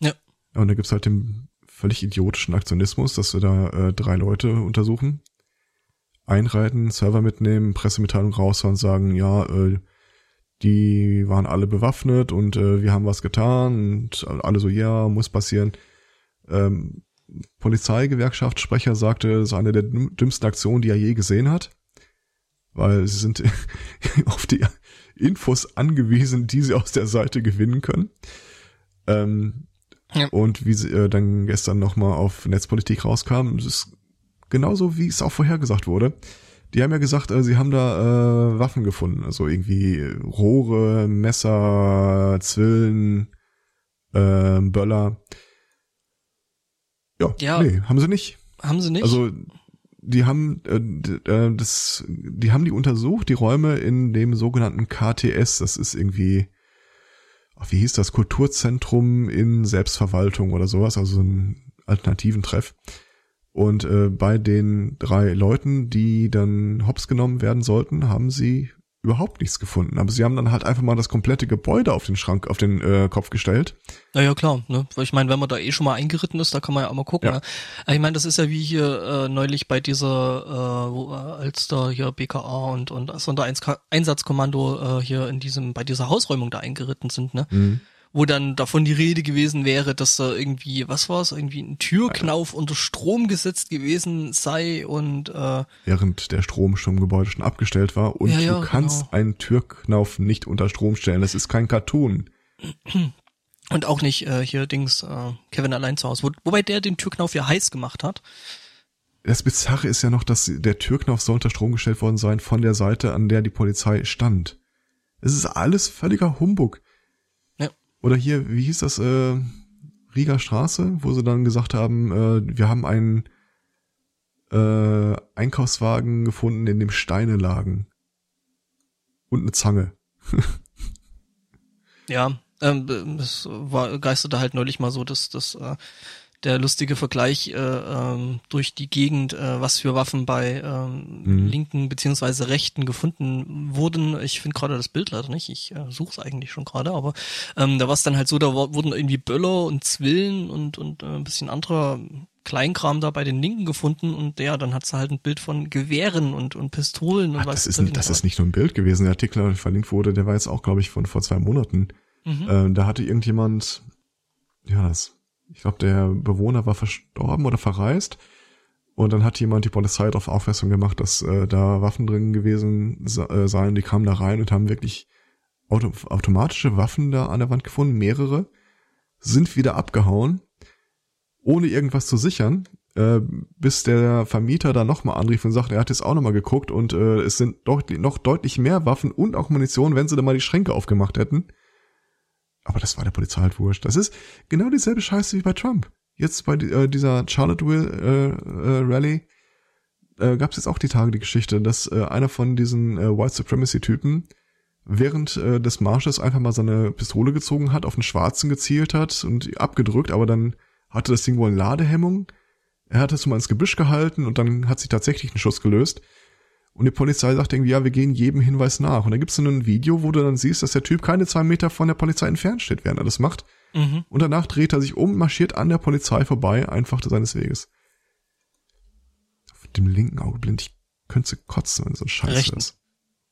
Speaker 1: Ja.
Speaker 2: Und da gibt's halt den völlig idiotischen Aktionismus, dass wir da äh, drei Leute untersuchen, einreiten, Server mitnehmen, Pressemitteilung raushauen und sagen, ja, äh, die waren alle bewaffnet und äh, wir haben was getan und alle so, ja, muss passieren. Ähm, Polizeigewerkschaftssprecher sagte, es ist eine der dümmsten Aktionen, die er je gesehen hat, weil sie sind auf die Infos angewiesen, die sie aus der Seite gewinnen können. Ähm, ja. Und wie sie äh, dann gestern nochmal auf Netzpolitik rauskam, es ist genauso wie es auch vorhergesagt wurde. Die haben ja gesagt, äh, sie haben da äh, Waffen gefunden, also irgendwie Rohre, Messer, Zwillen, äh, Böller. Ja, ja, nee, haben sie nicht.
Speaker 1: Haben sie nicht?
Speaker 2: Also die haben äh, äh das, die haben die untersucht, die Räume in dem sogenannten KTS. Das ist irgendwie, ach, wie hieß das, Kulturzentrum in Selbstverwaltung oder sowas, also ein alternativen Treff. Und äh, bei den drei Leuten, die dann hops genommen werden sollten, haben sie überhaupt nichts gefunden. Aber sie haben dann halt einfach mal das komplette Gebäude auf den Schrank, auf den äh, Kopf gestellt.
Speaker 1: Naja, klar, ne? Weil ich meine, wenn man da eh schon mal eingeritten ist, da kann man ja auch mal gucken.
Speaker 2: Ja.
Speaker 1: Ne? Ich meine, das ist ja wie hier äh, neulich bei dieser, äh, wo, äh, als da hier BKA und, und Sondereinsatzkommando äh, hier in diesem, bei dieser Hausräumung da eingeritten sind, ne?
Speaker 2: Mhm.
Speaker 1: Wo dann davon die Rede gewesen wäre, dass da irgendwie, was war es, irgendwie ein Türknauf unter Strom gesetzt gewesen sei und äh,
Speaker 2: Während der Strom schon im Gebäude schon abgestellt war und
Speaker 1: Ja, ja,
Speaker 2: du kannst
Speaker 1: genau.
Speaker 2: einen Türknauf nicht unter Strom stellen. Das ist kein Cartoon.
Speaker 1: und auch nicht äh, hier Dings äh, Kevin allein zu Hause. Wo, wobei der den Türknauf ja heiß gemacht hat.
Speaker 2: Das Bizarre ist ja noch, dass der Türknauf soll unter Strom gestellt worden sein von der Seite, an der die Polizei stand. Es ist alles völliger Humbug. Oder hier, wie hieß das, äh, Rieger Straße, wo sie dann gesagt haben, äh, wir haben einen äh, Einkaufswagen gefunden, in dem Steine lagen. Und eine Zange.
Speaker 1: Ja, ähm, es war geisterte halt neulich mal so, dass dass äh, der lustige Vergleich äh, ähm, durch die Gegend, äh, was für Waffen bei ähm,
Speaker 2: Mhm.
Speaker 1: linken beziehungsweise rechten gefunden wurden. Ich finde gerade das Bild leider nicht. Ich äh, suche es eigentlich schon gerade, aber ähm, da war es dann halt so, da wurden irgendwie Böller und Zwillen und und äh, ein bisschen anderer Kleinkram da bei den Linken gefunden und ja, dann hat's halt ein Bild von Gewehren und und Pistolen und
Speaker 2: Ach,
Speaker 1: was
Speaker 2: das, ist, das ist nicht nur ein Bild gewesen. Der Artikel, der verlinkt wurde, der war jetzt auch, glaube ich, von vor zwei Monaten.
Speaker 1: Mhm.
Speaker 2: Äh, da hatte irgendjemand, ja, das, ich glaube, der Bewohner war verstorben oder verreist. Und dann hat jemand die Polizei darauf aufmerksam gemacht, dass äh, da Waffen drin gewesen se- äh, seien. Die kamen da rein und haben wirklich auto automatische Waffen da an der Wand gefunden, mehrere, sind wieder abgehauen, ohne irgendwas zu sichern, äh, bis der Vermieter da nochmal anrief und sagt, er hat jetzt auch nochmal geguckt und äh, es sind doch noch deutlich mehr Waffen und auch Munition, wenn sie da mal die Schränke aufgemacht hätten. Aber das war der Polizei halt wurscht. Das ist genau dieselbe Scheiße wie bei Trump. Jetzt bei äh, dieser Charlottesville äh, äh, Rally äh, gab es jetzt auch die Tage die Geschichte, dass äh, einer von diesen äh, White Supremacy Typen während äh, des Marsches einfach mal seine Pistole gezogen hat, auf den Schwarzen gezielt hat und abgedrückt, aber dann hatte das Ding wohl eine Ladehemmung. Er hat es mal ins Gebüsch gehalten und dann hat sich tatsächlich ein Schuss gelöst. Und die Polizei sagt irgendwie, ja, wir gehen jedem Hinweis nach. Und da gibt's dann ein Video, wo du dann siehst, dass der Typ keine zwei Meter von der Polizei entfernt steht, während er das macht.
Speaker 1: Mhm.
Speaker 2: Und danach dreht er sich um, marschiert an der Polizei vorbei, einfach seines Weges. Auf dem linken Auge blind, ich könnte kotzen, wenn so ein Scheiß
Speaker 1: Rechten.
Speaker 2: ist.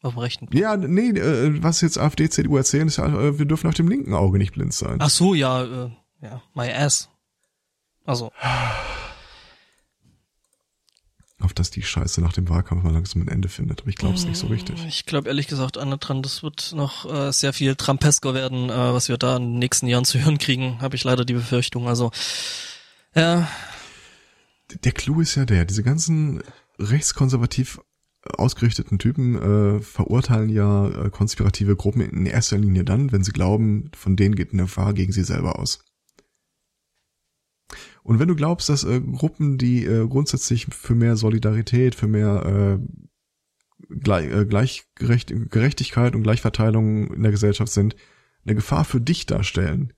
Speaker 1: Auf dem rechten.
Speaker 2: Ja, nee, äh, was jetzt AfD, CDU erzählen, ist ja, äh, wir dürfen auf dem linken Auge nicht blind sein.
Speaker 1: Ach so, ja, äh, ja, my ass. Also,
Speaker 2: Auf dass die Scheiße nach dem Wahlkampf mal langsam ein Ende findet. Aber ich glaube es nicht so richtig.
Speaker 1: ich glaube ehrlich gesagt, Anne dran, das wird noch äh, sehr viel Trumpesker werden, äh, was wir da in den nächsten Jahren zu hören kriegen, habe ich leider die Befürchtung. Also, ja,
Speaker 2: Der Clou ist ja der, diese ganzen rechtskonservativ ausgerichteten Typen äh, verurteilen ja äh, konspirative Gruppen in erster Linie dann, wenn sie glauben, von denen geht eine Gefahr gegen sie selber aus. Und wenn du glaubst, dass äh, Gruppen, die äh, grundsätzlich für mehr Solidarität, für mehr äh, gleich, äh, Gleichgerecht, Gerechtigkeit und Gleichverteilung in der Gesellschaft sind, eine Gefahr für dich darstellen,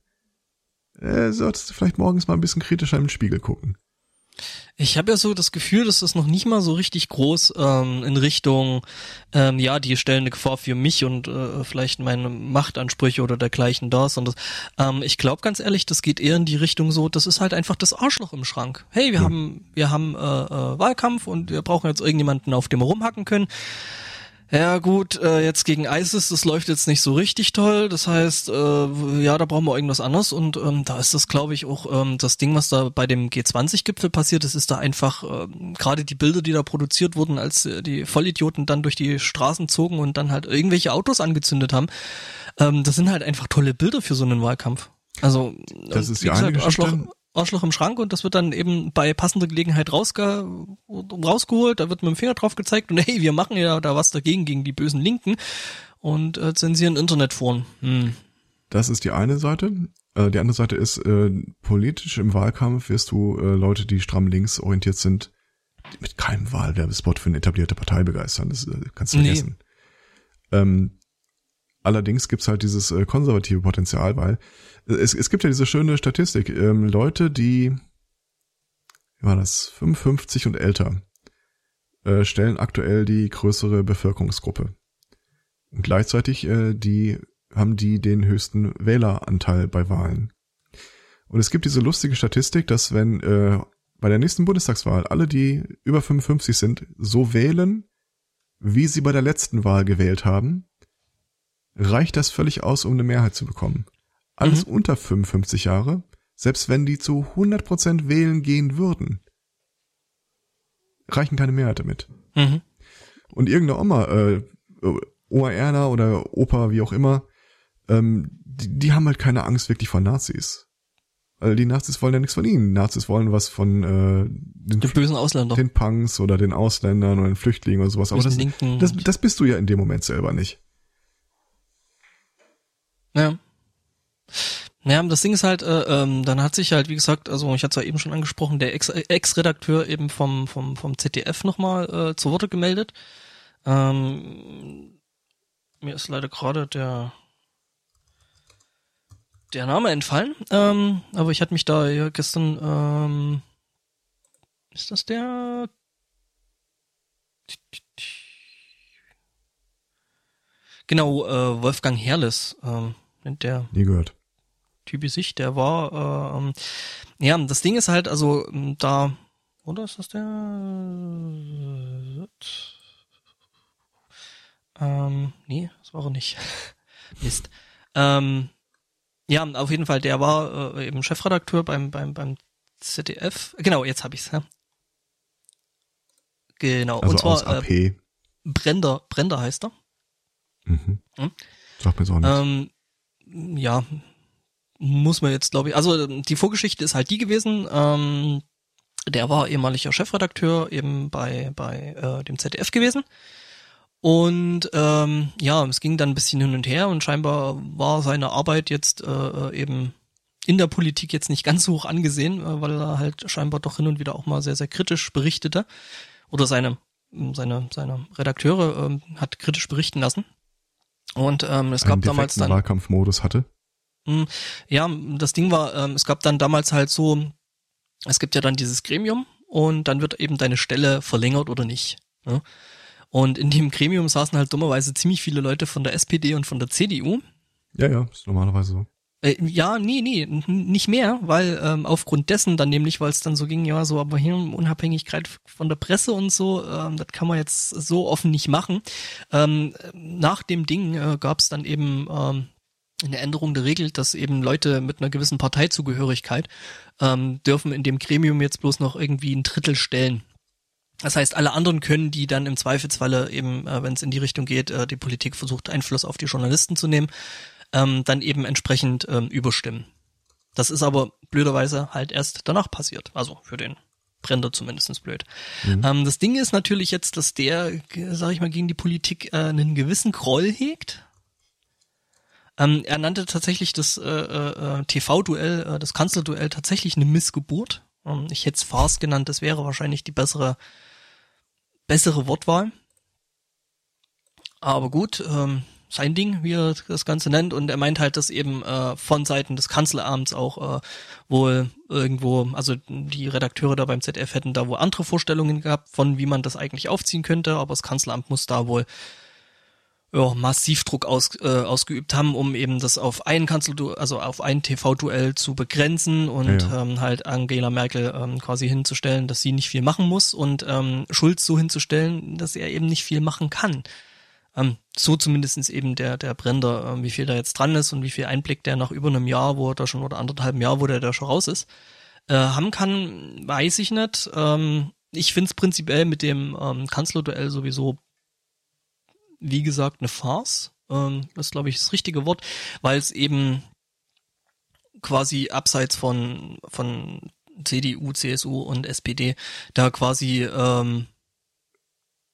Speaker 2: äh, solltest du vielleicht morgens mal ein bisschen kritischer im Spiegel gucken.
Speaker 1: Ich habe ja so das Gefühl, dass das noch nicht mal so richtig groß ähm, in Richtung, ähm, ja, die stellen eine Gefahr für mich und äh, vielleicht meine Machtansprüche oder dergleichen da, sondern ähm, ich glaube ganz ehrlich, das geht eher in die Richtung so, das ist halt einfach das Arschloch im Schrank. Hey, wir
Speaker 2: Ja.
Speaker 1: haben, wir haben äh, äh, Wahlkampf und wir brauchen jetzt irgendjemanden, auf dem wir rumhacken können. Ja gut, äh, jetzt gegen ISIS, das läuft jetzt nicht so richtig toll. Das heißt, äh, ja, da brauchen wir irgendwas anderes. Und ähm, da ist das, glaube ich, auch ähm, das Ding, was da bei dem G20-Gipfel passiert ist, ist da einfach ähm, gerade die Bilder, die da produziert wurden, als äh, die Vollidioten dann durch die Straßen zogen und dann halt irgendwelche Autos angezündet haben. Ähm, das sind halt einfach tolle Bilder für so einen Wahlkampf. Also
Speaker 2: Das ist die eine Geschichte.
Speaker 1: Arschloch, im Schrank und das wird dann eben bei passender Gelegenheit rausge rausgeholt, da wird mit dem Finger drauf gezeigt und hey, wir machen ja da was dagegen, gegen die bösen Linken und äh, zensieren Internetforen. Hm.
Speaker 2: Das ist die eine Seite. Äh, die andere Seite ist, äh, politisch im Wahlkampf wirst du äh, Leute, die stramm links orientiert sind, mit keinem Wahlwerbespot für eine etablierte Partei begeistern. Das äh, kannst du
Speaker 1: Nee.
Speaker 2: vergessen. Ähm, allerdings gibt's halt dieses äh, konservative Potenzial, weil äh, es, es gibt ja diese schöne Statistik. Ähm, Leute, die, wie war das, 55 und älter, äh, stellen aktuell die größere Bevölkerungsgruppe. Und gleichzeitig äh, die haben die den höchsten Wähleranteil bei Wahlen. Und es gibt diese lustige Statistik, dass wenn äh, bei der nächsten Bundestagswahl alle, die über 55 sind, so wählen, wie sie bei der letzten Wahl gewählt haben, reicht das völlig aus, um eine Mehrheit zu bekommen. Alles mhm. unter 55 Jahre, selbst wenn die zu 100% wählen gehen würden, reichen keine Mehrheit damit. Mhm. Und irgendeine Oma, äh, Oma Erna oder Opa, wie auch immer, ähm, die, die haben halt keine Angst wirklich vor Nazis. Also die Nazis wollen ja nichts von ihnen. Die Nazis wollen was von äh,
Speaker 1: den, den bösen Ausländern.
Speaker 2: Den Punks oder den Ausländern oder den Flüchtlingen oder sowas. Aber das, das, das bist du ja in dem Moment selber nicht.
Speaker 1: Ja. Naja, das Ding ist halt, äh, ähm, dann hat sich halt, wie gesagt, also ich hatte es ja eben schon angesprochen, der Ex-Redakteur eben vom, vom, vom ZDF nochmal äh, zu Worte gemeldet. Ähm, mir ist leider gerade der der Name entfallen, ähm, aber ich hatte mich da ja gestern, ähm, ist das der? Genau, äh, Wolfgang Herrles, ähm, der.
Speaker 2: Nie gehört.
Speaker 1: Typi sich, der war, ähm, ja, das Ding ist halt, also da, oder ist das der? Ähm, nee, das war er nicht. Mist. Ähm, ja, auf jeden Fall, der war äh, eben Chefredakteur beim, beim, beim ZDF. Genau, jetzt habe ich's. Ja. Genau,
Speaker 2: also und zwar aus AP. Äh,
Speaker 1: Brender, Brender heißt er.
Speaker 2: Mhm. Hm? Sagt mir so nichts.
Speaker 1: Ähm, ja, muss man jetzt, glaube ich, also die Vorgeschichte ist halt die gewesen, ähm, der war ehemaliger Chefredakteur eben bei, bei äh, dem ZDF gewesen und ähm, ja, es ging dann ein bisschen hin und her und scheinbar war seine Arbeit jetzt äh, eben in der Politik jetzt nicht ganz so hoch angesehen, äh, weil er halt scheinbar doch hin und wieder auch mal sehr, sehr kritisch berichtete. Oder seine, seine, seine Redakteure ähm, hat kritisch berichten lassen. Und ähm, es gab damals dann.
Speaker 2: Wahlkampfmodus hatte.
Speaker 1: Mh, hm, ja, das Ding war, ähm, es gab dann damals halt so, es gibt ja dann dieses Gremium und dann wird eben deine Stelle verlängert oder nicht. Ne? Und in dem Gremium saßen halt dummerweise ziemlich viele Leute von der SPD und von der CDU.
Speaker 2: Ja, ja, ist normalerweise so.
Speaker 1: Äh, ja, nee, nee, nicht mehr, weil ähm, aufgrund dessen dann nämlich, weil es dann so ging, ja, so, aber hier Unabhängigkeit von der Presse und so, ähm, das kann man jetzt so offen nicht machen. Ähm, nach dem Ding äh, gab es dann eben ähm, eine Änderung der Regel, dass eben Leute mit einer gewissen Parteizugehörigkeit ähm, dürfen in dem Gremium jetzt bloß noch irgendwie ein Drittel stellen. Das heißt, alle anderen können die dann im Zweifelsfalle eben, äh, wenn es in die Richtung geht, äh, die Politik versucht Einfluss auf die Journalisten zu nehmen, ähm, dann eben entsprechend ähm, überstimmen. Das ist aber blöderweise halt erst danach passiert. Also für den Brenner zumindestens blöd. Mhm. Ähm, das Ding ist natürlich jetzt, dass der, sag ich mal, gegen die Politik äh, einen gewissen Groll hegt. Ähm, er nannte tatsächlich das äh, äh, TV-Duell, äh, das Kanzlerduell tatsächlich eine Missgeburt. Ähm, ich hätte es Farce genannt, das wäre wahrscheinlich die bessere bessere Wortwahl. Aber gut, ähm, sein Ding, wie er das Ganze nennt. Und er meint halt, dass eben äh, von Seiten des Kanzleramts auch äh, wohl irgendwo, also die Redakteure da beim ZDF hätten da wohl andere Vorstellungen gehabt, von wie man das eigentlich aufziehen könnte, aber das Kanzleramt muss da wohl ja, massiv Druck aus, äh, ausgeübt haben, um eben das auf ein Kanzler, also auf ein TV-Duell zu begrenzen und ja. Ähm, halt Angela Merkel ähm, quasi hinzustellen, dass sie nicht viel machen muss und ähm, Schulz so hinzustellen, dass er eben nicht viel machen kann. Ähm, so zumindestens eben der, der Brender, ähm, wie viel da jetzt dran ist und wie viel Einblick der nach über einem Jahr, wo er da schon oder anderthalb Jahr, wo der da schon raus ist, äh, haben kann, weiß ich nicht. Ähm, ich finde es prinzipiell mit dem ähm, Kanzlerduell sowieso wie gesagt, eine Farce. Ähm, das ist, glaube ich, das richtige Wort, weil es eben quasi abseits von, von CDU, CSU und SPD da quasi ähm,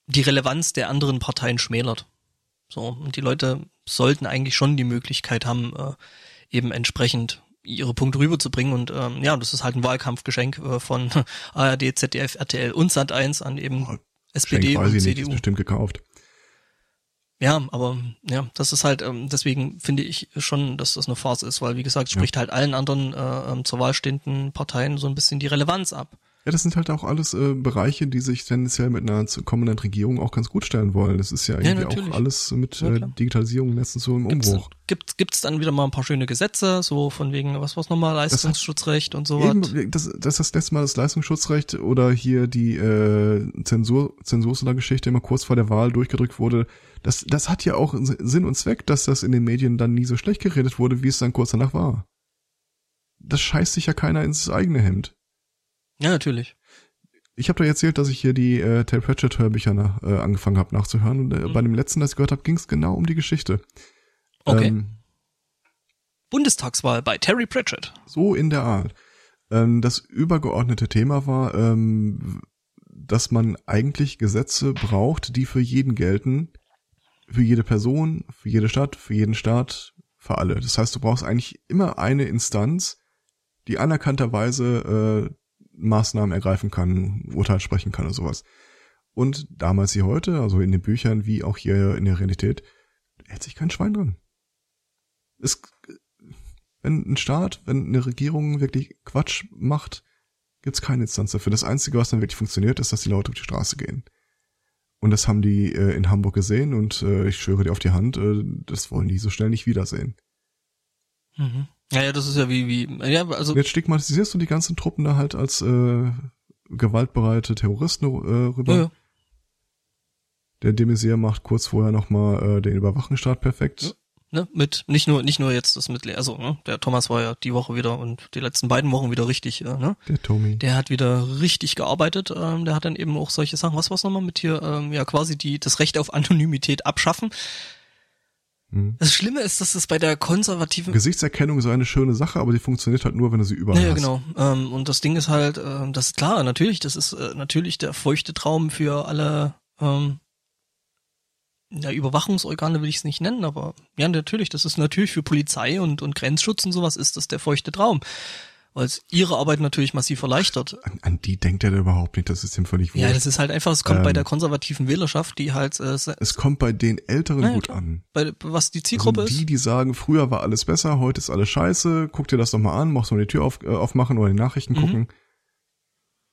Speaker 1: die Relevanz der anderen Parteien schmälert. So, und die Leute sollten eigentlich schon die Möglichkeit haben, äh, eben entsprechend ihre Punkte rüberzubringen. Und ähm, ja, das ist halt ein Wahlkampfgeschenk äh, von ARD, ZDF, RTL und Sat1 an eben oh, SPD und CDU. Nicht,
Speaker 2: bestimmt gekauft.
Speaker 1: Ja, aber ja, das ist halt, ähm, deswegen finde ich schon, dass das eine Farce ist, weil wie gesagt, spricht ja. halt allen anderen äh, ähm, zur Wahl stehenden Parteien so ein bisschen die Relevanz ab.
Speaker 2: Ja, das sind halt auch alles äh, Bereiche, die sich tendenziell mit einer kommenden Regierung auch ganz gut stellen wollen. Das ist ja irgendwie
Speaker 1: Ja,
Speaker 2: auch alles mit
Speaker 1: Ja,
Speaker 2: äh. Digitalisierung letztens so im
Speaker 1: Gibt's,
Speaker 2: Umbruch.
Speaker 1: gibt, gibt's dann wieder mal ein paar schöne Gesetze, so von wegen, was war's nochmal, Leistungsschutzrecht und sowas.
Speaker 2: Eben, das, das ist das letzte Mal das Leistungsschutzrecht oder hier die äh, Zensur, Zensursula-Geschichte immer kurz vor der Wahl durchgedrückt wurde. Das, das hat ja auch Sinn und Zweck, dass das in den Medien dann nie so schlecht geredet wurde, wie es dann kurz danach war. Das scheißt sich ja keiner ins eigene Hemd.
Speaker 1: Ja, natürlich.
Speaker 2: Ich habe da erzählt, dass ich hier die äh, Terry Pratchett Hörbücher nach, äh, angefangen habe nachzuhören und äh,
Speaker 1: Mhm.
Speaker 2: bei dem letzten, das ich gehört habe, ging es genau um die Geschichte.
Speaker 1: Okay.
Speaker 2: Ähm,
Speaker 1: Bundestagswahl bei Terry Pratchett.
Speaker 2: so in der Art. Ähm, das übergeordnete Thema war, ähm, dass man eigentlich Gesetze braucht, die für jeden gelten, für jede Person, für jede Stadt, für jeden Staat, für alle. Das heißt, du brauchst eigentlich immer eine Instanz, die anerkannterweise äh, Maßnahmen ergreifen kann, Urteil sprechen kann oder sowas. Und damals wie heute, also in den Büchern wie auch hier in der Realität, hält sich kein Schwein dran. Es, wenn ein Staat, wenn eine Regierung wirklich Quatsch macht, gibt's keine Instanz dafür. Das Einzige, was dann wirklich funktioniert, ist, dass die Leute auf die Straße gehen. Und das haben die äh, in Hamburg gesehen und äh, ich schwöre dir auf die Hand, äh, das wollen die so schnell nicht wiedersehen.
Speaker 1: Mhm. Ja, ja, das ist ja wie, wie, ja, also,
Speaker 2: jetzt stigmatisierst du die ganzen Truppen da halt als äh, gewaltbereite Terroristen äh, rüber.
Speaker 1: ja, ja.
Speaker 2: Der de Maizière macht kurz vorher nochmal äh, den Überwachungsstaat perfekt.
Speaker 1: Ja. ne, mit, nicht nur, nicht nur jetzt das mit, also, ne, der Thomas war ja die Woche wieder und die letzten beiden Wochen wieder richtig, äh, ne?
Speaker 2: Der Tommy.
Speaker 1: Der hat wieder richtig gearbeitet, ähm, der hat dann eben auch solche Sachen, was war's nochmal mit hier, ähm, ja, quasi die, das Recht auf Anonymität abschaffen.
Speaker 2: Hm.
Speaker 1: Das Schlimme ist, dass es bei der konservativen
Speaker 2: Gesichtserkennung ist eine schöne Sache, aber die funktioniert halt nur, wenn du sie überall
Speaker 1: Ja, ja,
Speaker 2: hast.
Speaker 1: genau. Ähm, und das Ding ist halt, ähm, das ist klar, natürlich, das ist äh, natürlich der feuchte Traum für alle ähm, ja, Überwachungsorgane will ich es nicht nennen, aber ja, natürlich, das ist natürlich für Polizei und, und Grenzschutz und sowas ist das der feuchte Traum. Weil es ihre Arbeit natürlich massiv erleichtert.
Speaker 2: An, an die denkt er überhaupt nicht, das ist ihm völlig wurscht.
Speaker 1: Ja, das ist halt einfach, es kommt bei
Speaker 2: Ähm,
Speaker 1: der konservativen Wählerschaft, die halt äh,
Speaker 2: es kommt bei den Älteren
Speaker 1: Ja,
Speaker 2: gut
Speaker 1: klar.
Speaker 2: an.
Speaker 1: bei was die Zielgruppe
Speaker 2: also die,
Speaker 1: ist.
Speaker 2: die sagen, früher war alles besser, heute ist alles scheiße, guck dir das doch mal an, machst mal die Tür auf, äh, aufmachen oder die Nachrichten
Speaker 1: Mhm.
Speaker 2: gucken.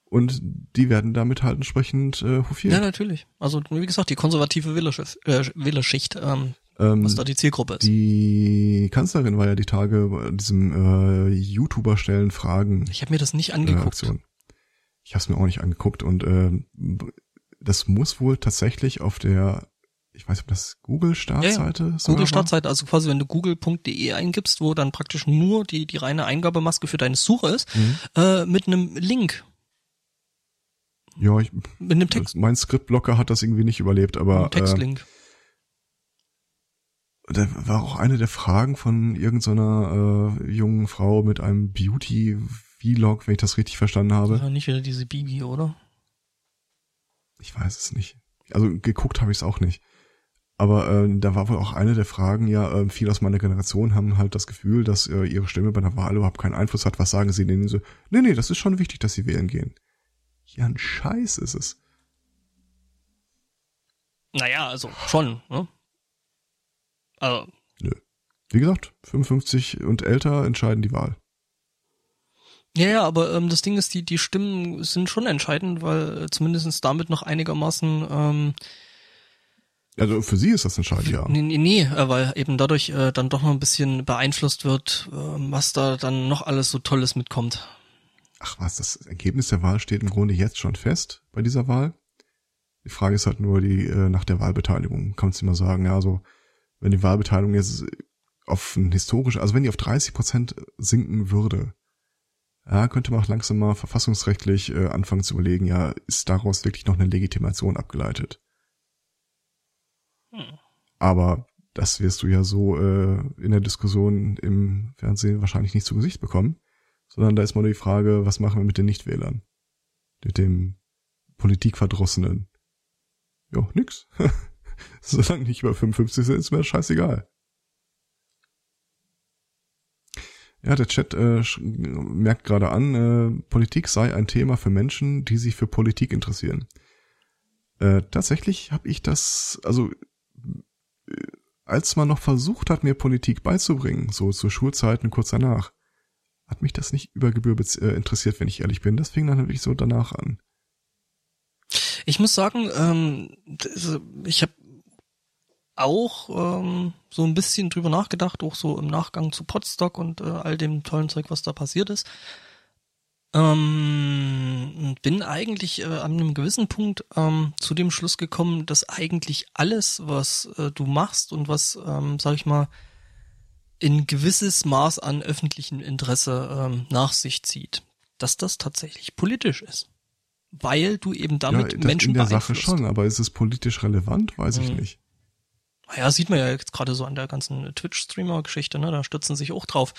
Speaker 2: Und die werden damit halt entsprechend äh, hofiert.
Speaker 1: Ja, natürlich. Also wie gesagt, die konservative Wählerschicht, äh, Wählerschicht ähm,
Speaker 2: ähm,
Speaker 1: was da die Zielgruppe ist.
Speaker 2: die Kanzlerin war ja die Tage bei diesem äh, YouTuber stellen Fragen
Speaker 1: Ich habe mir das nicht
Speaker 2: äh,
Speaker 1: angeguckt.
Speaker 2: Aktion. Ich habe es mir auch nicht angeguckt und ähm, das muss wohl tatsächlich auf der, ich weiß nicht, ob das Google Startseite sogar
Speaker 1: Google
Speaker 2: war?
Speaker 1: Startseite, also quasi wenn du google.de eingibst, wo dann praktisch nur die, die reine Eingabemaske für deine Suche ist,
Speaker 2: Mhm.
Speaker 1: äh, mit einem Link,
Speaker 2: Ja, ich,
Speaker 1: mit einem Text,
Speaker 2: mein Skriptblocker hat das irgendwie nicht überlebt, aber äh,
Speaker 1: Textlink.
Speaker 2: Da war auch eine der Fragen von irgendeiner äh, jungen Frau mit einem Beauty-Vlog, wenn ich das richtig verstanden habe.
Speaker 1: Ja, nicht wieder diese Bibi, oder?
Speaker 2: Ich weiß es nicht. Also geguckt habe ich es auch nicht. Aber äh, da war wohl auch eine der Fragen, ja, äh, viele aus meiner Generation haben halt das Gefühl, dass äh, ihre Stimme bei einer Wahl überhaupt keinen Einfluss hat. Was sagen sie denen so? Nee, nee, das ist schon wichtig, dass sie wählen gehen. Ja, ein Scheiß ist es.
Speaker 1: Naja, also schon, ne? Also,
Speaker 2: Wie gesagt, 55 und älter entscheiden die Wahl.
Speaker 1: ja, ja, aber ähm, das Ding ist, die, die Stimmen sind schon entscheidend, weil äh, zumindestens damit noch einigermaßen ähm,
Speaker 2: Also für sie ist das entscheidend, ja.
Speaker 1: Nee, nee, nee, äh, weil eben dadurch äh, dann doch noch ein bisschen beeinflusst wird, äh, was da dann noch alles so Tolles mitkommt.
Speaker 2: Ach was, das Ergebnis der Wahl steht im Grunde jetzt schon fest bei dieser Wahl. Die Frage ist halt nur die äh, nach der Wahlbeteiligung. Kannst du immer sagen, ja, also wenn die Wahlbeteiligung jetzt auf ein historisch, also wenn die auf 30 Prozent sinken würde, ja, könnte man auch langsam mal verfassungsrechtlich äh, anfangen zu überlegen, ja, ist daraus wirklich noch eine Legitimation abgeleitet?
Speaker 1: Hm.
Speaker 2: Aber das wirst du ja so äh, in der Diskussion im Fernsehen wahrscheinlich nicht zu Gesicht bekommen, sondern da ist mal nur die Frage, was machen wir mit den Nichtwählern? Mit dem Politikverdrossenen? Ja, nix. Solange nicht über 55 sind, ist mir das scheißegal. Ja, der Chat äh, merkt gerade an, äh, Politik sei ein Thema für Menschen, die sich für Politik interessieren. Äh, tatsächlich habe ich das, also äh, als man noch versucht hat, mir Politik beizubringen, so zu Schulzeiten kurz danach, hat mich das nicht über Gebühr äh, interessiert, wenn ich ehrlich bin. Das fing dann wirklich so danach an.
Speaker 1: Ich muss sagen, ähm, ich habe auch ähm, so ein bisschen drüber nachgedacht, auch so im Nachgang zu Podstock und äh, all dem tollen Zeug, was da passiert ist. Ähm, bin eigentlich äh, an einem gewissen Punkt ähm, zu dem Schluss gekommen, dass eigentlich alles, was äh, du machst und was, ähm, sag ich mal, in gewisses Maß an öffentlichem Interesse ähm, nach sich zieht, dass das tatsächlich politisch ist. Weil du eben damit
Speaker 2: ja,
Speaker 1: Menschen
Speaker 2: in der Sache schon, aber ist es politisch relevant? Weiß ich nicht.
Speaker 1: Naja, sieht man ja jetzt gerade so an der ganzen Twitch-Streamer-Geschichte, ne? Da stützen sich auch drauf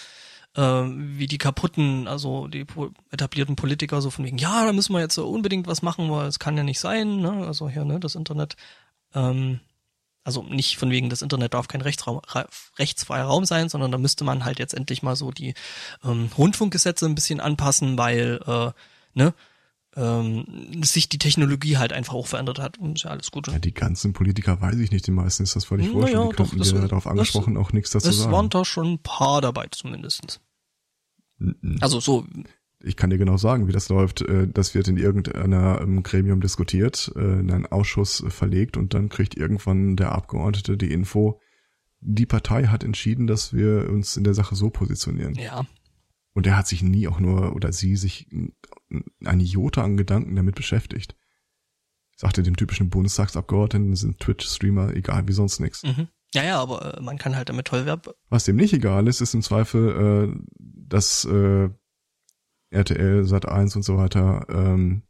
Speaker 1: äh, wie die kaputten, also die etablierten Politiker so von wegen, ja, da müssen wir jetzt unbedingt was machen, weil es kann ja nicht sein, ne? Also hier, ne, das Internet, ähm, also nicht von wegen, das Internet darf kein Rechtsraum, rechtsfreier Raum sein, sondern da müsste man halt jetzt endlich mal so die ähm, Rundfunkgesetze ein bisschen anpassen, weil, äh, ne, ähm, sich die Technologie halt einfach auch verändert hat. Und ist ja alles gut.
Speaker 2: Ja, die ganzen Politiker weiß ich nicht, die meisten ist das völlig naja, wurscht. Die doch, das, darauf angesprochen das, auch nichts dazu
Speaker 1: es
Speaker 2: sagen.
Speaker 1: Es waren da schon ein paar dabei zumindestens. Also so.
Speaker 2: Ich kann dir genau sagen, wie das läuft. Äh, das wird in irgendeiner ähm, Gremium diskutiert, äh, in einen Ausschuss verlegt und dann kriegt irgendwann der Abgeordnete die Info, die Partei hat entschieden, dass wir uns in der Sache so positionieren.
Speaker 1: Ja.
Speaker 2: Und er hat sich nie auch nur, oder sie sich eine Jota an Gedanken damit beschäftigt. Sagte dem typischen Bundestagsabgeordneten sind Twitch-Streamer egal wie sonst nichts.
Speaker 1: Mhm. Ja, ja, aber äh, man kann halt damit toll werben.
Speaker 2: Was dem nicht egal ist, ist im Zweifel, äh, dass äh, RTL, Sat 1 und so weiter ähm,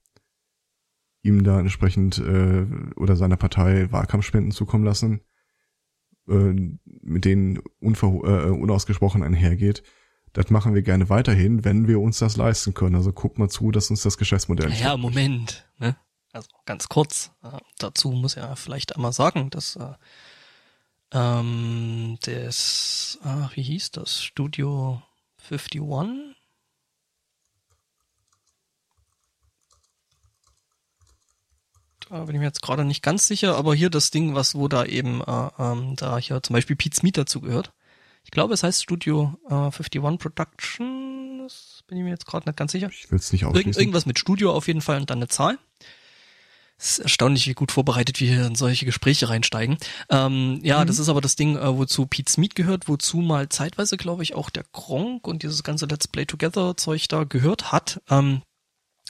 Speaker 2: ihm da entsprechend äh, oder seiner Partei Wahlkampfspenden zukommen lassen, äh, mit denen unver äh, unausgesprochen einhergeht das machen wir gerne weiterhin, wenn wir uns das leisten können. Also guck mal zu, dass uns das Geschäftsmodell
Speaker 1: nicht. Ja, Moment. Ne? Also ganz kurz. Äh, dazu muss er vielleicht einmal sagen, dass äh, ähm, das, ach, wie hieß das? Studio 51? Da bin ich mir jetzt gerade nicht ganz sicher, aber hier das Ding, was wo da eben äh, ähm, da hier zum Beispiel Pete's Meet dazu gehört ich glaube, es heißt Studio äh, 51 Production. Das bin ich mir jetzt gerade nicht ganz sicher.
Speaker 2: Ich will es nicht ausschließen.
Speaker 1: Irgend, irgendwas mit Studio auf jeden Fall und dann eine Zahl. Es ist erstaunlich, wie gut vorbereitet wir hier in solche Gespräche reinsteigen. Ähm, ja, mhm. das ist aber das Ding, äh, wozu Pete's Meet gehört, wozu mal zeitweise, glaube ich, auch der Gronk und dieses ganze Let's Play Together Zeug da gehört hat. Ähm,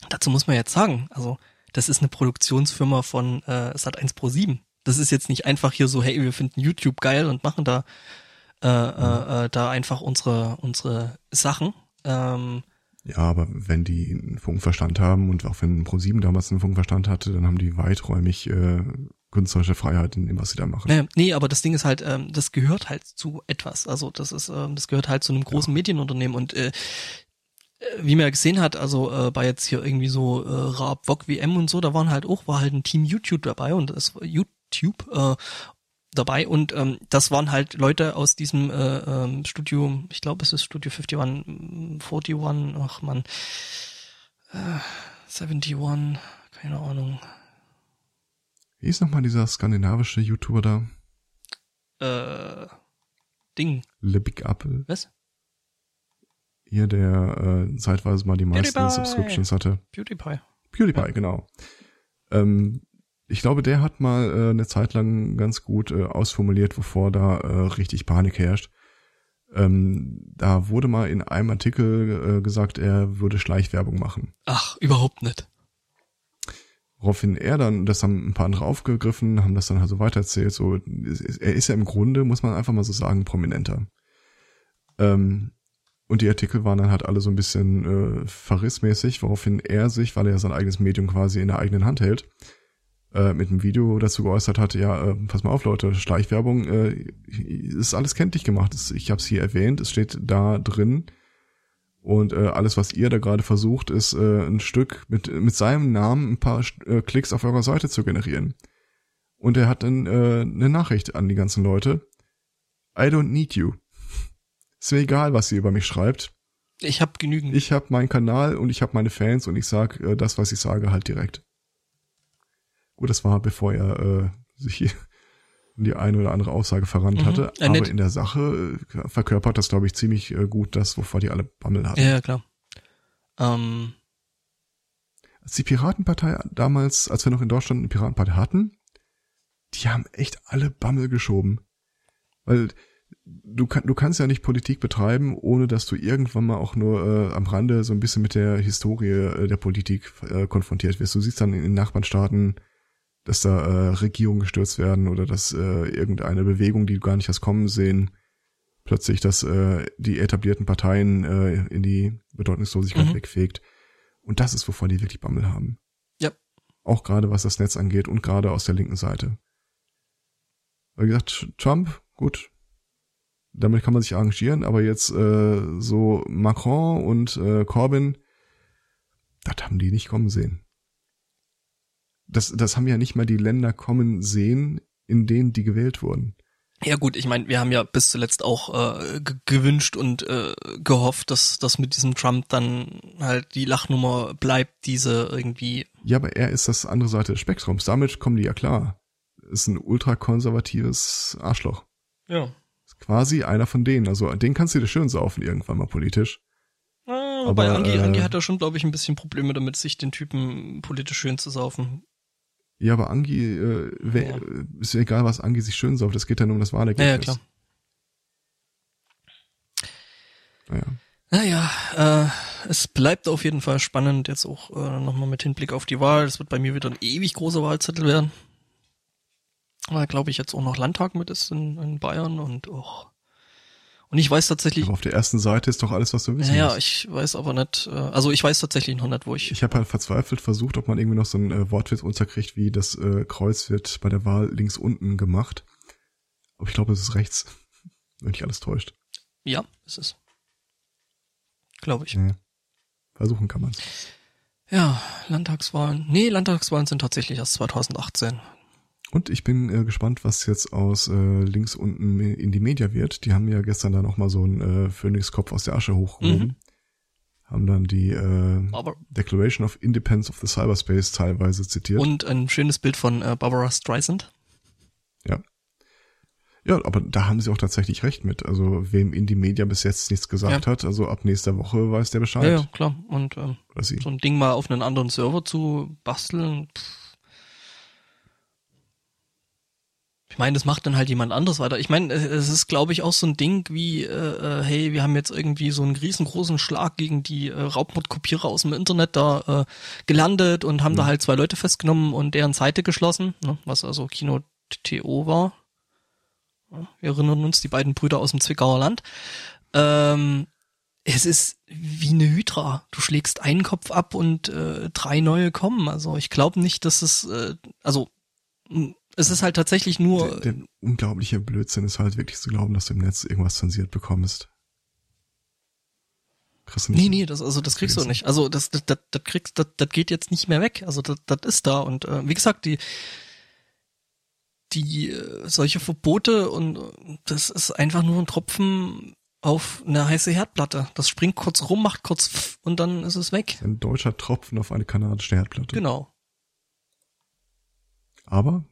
Speaker 1: dazu muss man jetzt sagen, also das ist eine Produktionsfirma von äh, Sat1 Pro 7. Das ist jetzt nicht einfach hier so, hey, wir finden YouTube geil und machen da äh, äh, äh, da einfach unsere unsere Sachen. Ähm,
Speaker 2: ja, aber wenn die einen Funkverstand haben und auch wenn Pro7 damals einen Funkverstand hatte, dann haben die weiträumig äh, künstlerische Freiheit in dem, was sie da machen.
Speaker 1: Äh, nee, aber das Ding ist halt, ähm, das gehört halt zu etwas. Also das ist, ähm, das gehört halt zu einem großen ja. Medienunternehmen und äh, äh wie man ja gesehen hat, also äh, bei jetzt hier irgendwie so äh, Raab, Wok, WM und so, da waren halt auch, war halt ein Team YouTube dabei und das war YouTube äh, dabei und ähm, das waren halt Leute aus diesem äh, ähm, Studio, ich glaube es ist Studio 51, 41, ach man, äh, 71, keine Ahnung.
Speaker 2: Wie ist nochmal dieser skandinavische YouTuber da?
Speaker 1: Äh, Ding.
Speaker 2: Le Big Apple.
Speaker 1: Was?
Speaker 2: Hier, der äh, zeitweise mal die meisten PewDiePie. Subscriptions hatte.
Speaker 1: PewDiePie.
Speaker 2: PewDiePie, ja. genau. Ähm, ich glaube, der hat mal äh, eine Zeit lang ganz gut äh, ausformuliert, wovor da äh, richtig Panik herrscht. Ähm, da wurde mal in einem Artikel äh, gesagt, er würde Schleichwerbung machen.
Speaker 1: Ach, überhaupt nicht.
Speaker 2: Woraufhin er dann, das haben ein paar andere aufgegriffen, haben das dann also weitererzählt. So, er ist ja im Grunde, muss man einfach mal so sagen, prominenter. Ähm, und die Artikel waren dann halt alle so ein bisschen äh, verrissmäßig, woraufhin er sich, weil er sein eigenes Medium quasi in der eigenen Hand hält, äh, mit einem Video dazu geäußert hat, ja, äh, pass mal auf, Leute, Schleichwerbung äh, ist alles kenntlich gemacht. Ich habe es hier erwähnt, es steht da drin. Und äh, alles, was ihr da gerade versucht, ist äh, ein Stück mit, mit seinem Namen ein paar äh, Klicks auf eurer Seite zu generieren. Und er hat dann äh, eine Nachricht an die ganzen Leute. I don't need you. Ist mir egal, was ihr über mich schreibt.
Speaker 1: Ich habe genügend.
Speaker 2: Ich habe meinen Kanal und ich habe meine Fans und ich sag äh, das, was ich sage, halt direkt. Gut, das war bevor er äh, sich die eine oder andere Aussage verrannt
Speaker 1: Mhm.
Speaker 2: hatte. Aber
Speaker 1: nett.
Speaker 2: in der Sache äh, verkörpert das, glaube ich, ziemlich äh, gut das, wovor die alle Bammel hatten.
Speaker 1: Ja, klar. Ähm,
Speaker 2: Als die Piratenpartei damals, als wir noch in Deutschland eine Piratenpartei hatten, die haben echt alle Bammel geschoben. Weil du, kann, du kannst ja nicht Politik betreiben, ohne dass du irgendwann mal auch nur äh, am Rande so ein bisschen mit der Historie äh, der Politik äh, konfrontiert wirst. Du siehst dann in den Nachbarstaaten, dass da äh, Regierungen gestürzt werden oder dass äh, irgendeine Bewegung, die du gar nicht hast kommen sehen, plötzlich dass äh, die etablierten Parteien äh, in die Bedeutungslosigkeit
Speaker 1: Mhm.
Speaker 2: wegfegt. Und das ist, wovon die wirklich Bammel haben.
Speaker 1: Ja.
Speaker 2: Auch gerade was das Netz angeht und gerade aus der linken Seite. Wie gesagt, Trump, gut, damit kann man sich arrangieren, aber jetzt äh, so Macron und äh, Corbyn, das haben die nicht kommen sehen. Das, das haben ja nicht mal die Länder kommen sehen, in denen die gewählt wurden.
Speaker 1: ja gut, ich meine, wir haben ja bis zuletzt auch äh, ge- gewünscht und äh, gehofft, dass das mit diesem Trump dann halt die Lachnummer bleibt, diese irgendwie.
Speaker 2: Ja, aber er ist das andere Seite des Spektrums. Damit kommen die ja klar. Ist ein ultrakonservatives Arschloch.
Speaker 1: Ja.
Speaker 2: Ist quasi einer von denen. Also den kannst du dir schön saufen irgendwann mal politisch.
Speaker 1: Ah, wobei
Speaker 2: Aber,
Speaker 1: Angi,
Speaker 2: äh,
Speaker 1: Angi hat da schon, glaube ich, ein bisschen Probleme damit, sich den Typen politisch schön zu saufen.
Speaker 2: Ja, aber Angi, äh, wer,
Speaker 1: Ja.
Speaker 2: ist ja egal, was Angi sich schön sauft. Es geht ja nur um das
Speaker 1: Ja, ja,
Speaker 2: Wahlergebnis.
Speaker 1: klar.
Speaker 2: Naja.
Speaker 1: Naja, äh, es bleibt auf jeden Fall spannend, jetzt auch äh, nochmal mit Hinblick auf die Wahl. Es wird bei mir wieder ein ewig großer Wahlzettel werden. Weil, glaube ich, jetzt auch noch Landtag mit ist in, in Bayern und auch. Und ich weiß tatsächlich,
Speaker 2: Aber auf der ersten Seite ist doch alles, was du wissen
Speaker 1: naja,
Speaker 2: musst.
Speaker 1: ich weiß aber nicht, äh, also ich weiß tatsächlich noch nicht, wo ich.
Speaker 2: Ich habe halt verzweifelt versucht, ob man irgendwie noch so einen äh, Wortwitz unterkriegt, wie das äh, Kreuz wird bei der Wahl links unten gemacht. Aber ich glaube, es ist rechts. Wenn mich alles täuscht.
Speaker 1: ja, es ist. Glaube ich.
Speaker 2: Ja. Versuchen kann man's.
Speaker 1: Ja, Landtagswahlen. Nee, Landtagswahlen sind tatsächlich erst 2018.
Speaker 2: Und ich bin äh, gespannt, was jetzt aus äh, links unten in die Media wird. Die haben ja gestern da noch mal so einen äh, Phönixkopf aus der Asche hochgehoben.
Speaker 1: Mhm.
Speaker 2: Haben dann die äh,
Speaker 1: Aber
Speaker 2: Declaration of Independence of the Cyberspace teilweise zitiert.
Speaker 1: und ein schönes Bild von äh, Barbara Streisand.
Speaker 2: ja. Ja, aber da haben sie auch tatsächlich recht mit. Also wem in die Media bis jetzt nichts gesagt hat, also ab nächster Woche weiß der Bescheid.
Speaker 1: Ja, ja, klar. Und ähm, so ein Ding mal auf einen anderen Server zu basteln. Pff. Ich meine, das macht dann halt jemand anderes weiter. Ich meine, es ist, glaube ich, auch so ein Ding wie, äh, äh, hey, wir haben jetzt irgendwie so einen riesengroßen Schlag gegen die äh, Raubmordkopierer aus dem Internet da äh, gelandet und haben da halt zwei Leute festgenommen und deren Seite geschlossen, ne, was also Kino TO war. Wir erinnern uns, die beiden Brüder aus dem Zwickauer Land. Ähm, es ist wie eine Hydra. Du schlägst einen Kopf ab und äh, drei neue kommen. Also ich glaube nicht, dass es, äh, also es ist halt tatsächlich nur,
Speaker 2: Der, der unglaubliche Blödsinn ist halt wirklich zu glauben, dass du im Netz irgendwas zensiert bekommst. Kriegst du nicht
Speaker 1: nee, nee, das, also das kriegst du nicht. Also das, das, das, das kriegst, das, das geht jetzt nicht mehr weg. Also das, das ist da und äh, wie gesagt, die die äh, solche Verbote und äh, das ist einfach nur ein Tropfen auf eine heiße Herdplatte. Das springt kurz rum, macht kurz pff und dann ist es weg.
Speaker 2: Ein deutscher Tropfen auf eine kanadische Herdplatte.
Speaker 1: Genau.
Speaker 2: Aber,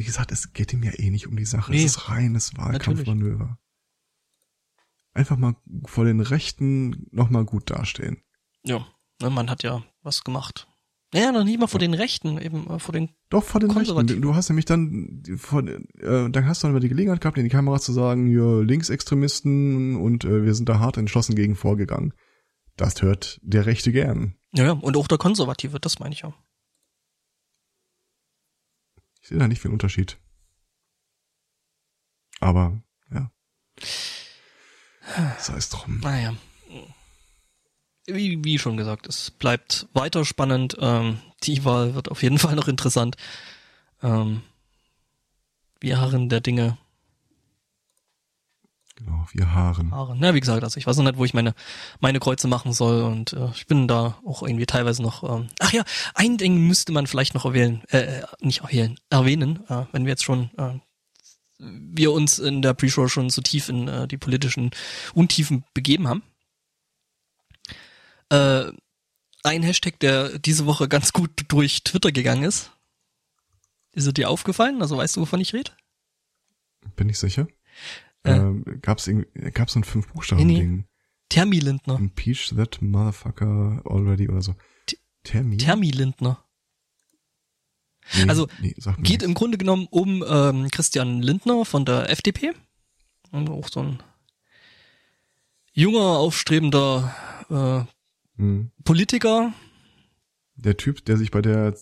Speaker 2: wie gesagt, es geht ihm ja eh nicht um die Sache.
Speaker 1: Nee.
Speaker 2: Es ist reines Wahlkampfmanöver. Einfach mal vor den Rechten nochmal gut dastehen.
Speaker 1: Ja, ne, man hat ja was gemacht. Naja, noch nicht mal vor den Rechten, eben äh, vor den.
Speaker 2: Doch, vor den Rechten. Du hast nämlich dann, vor, äh, dann hast du dann über die Gelegenheit gehabt, in die Kamera zu sagen, ja, Linksextremisten und äh, wir sind da hart entschlossen gegen vorgegangen. Das hört der Rechte gern.
Speaker 1: Ja, ja, und auch der Konservative, das meine ich ja.
Speaker 2: Sehe da nicht viel Unterschied. Aber, ja. Sei es drum.
Speaker 1: Naja. Wie, wie schon gesagt, es bleibt weiter spannend. Ähm, die Wahl wird auf jeden Fall noch interessant. Ähm, wir harren der Dinge.
Speaker 2: Genau, wir Haaren.
Speaker 1: Haaren. Na, wie gesagt, also ich weiß noch nicht, wo ich meine, meine Kreuze machen soll und äh, ich bin da auch irgendwie teilweise noch. Ähm, ach ja, ein Ding müsste man vielleicht noch erwähnen, äh, äh, nicht erwähnen, erwähnen, äh, wenn wir jetzt schon äh, wir uns in der Pre-Show schon so tief in äh, die politischen Untiefen begeben haben. Äh, ein Hashtag, der diese Woche ganz gut durch Twitter gegangen ist. Ist er dir aufgefallen? Also weißt du, wovon ich rede?
Speaker 2: Bin ich sicher.
Speaker 1: Äh.
Speaker 2: Ähm, gab's irgendwie, gab's so ein fünf Buchstaben
Speaker 1: Nee? Termi Lindner.
Speaker 2: Impeach that motherfucker already oder so.
Speaker 1: T-
Speaker 2: Termin?
Speaker 1: Termi Lindner.
Speaker 2: Nee,
Speaker 1: also,
Speaker 2: nee,
Speaker 1: Geht im. Grunde genommen um ähm, Christian Lindner von der FDP. Und Auch so ein junger, aufstrebender äh,
Speaker 2: Hm.
Speaker 1: Politiker.
Speaker 2: Der Typ, der sich bei der äh,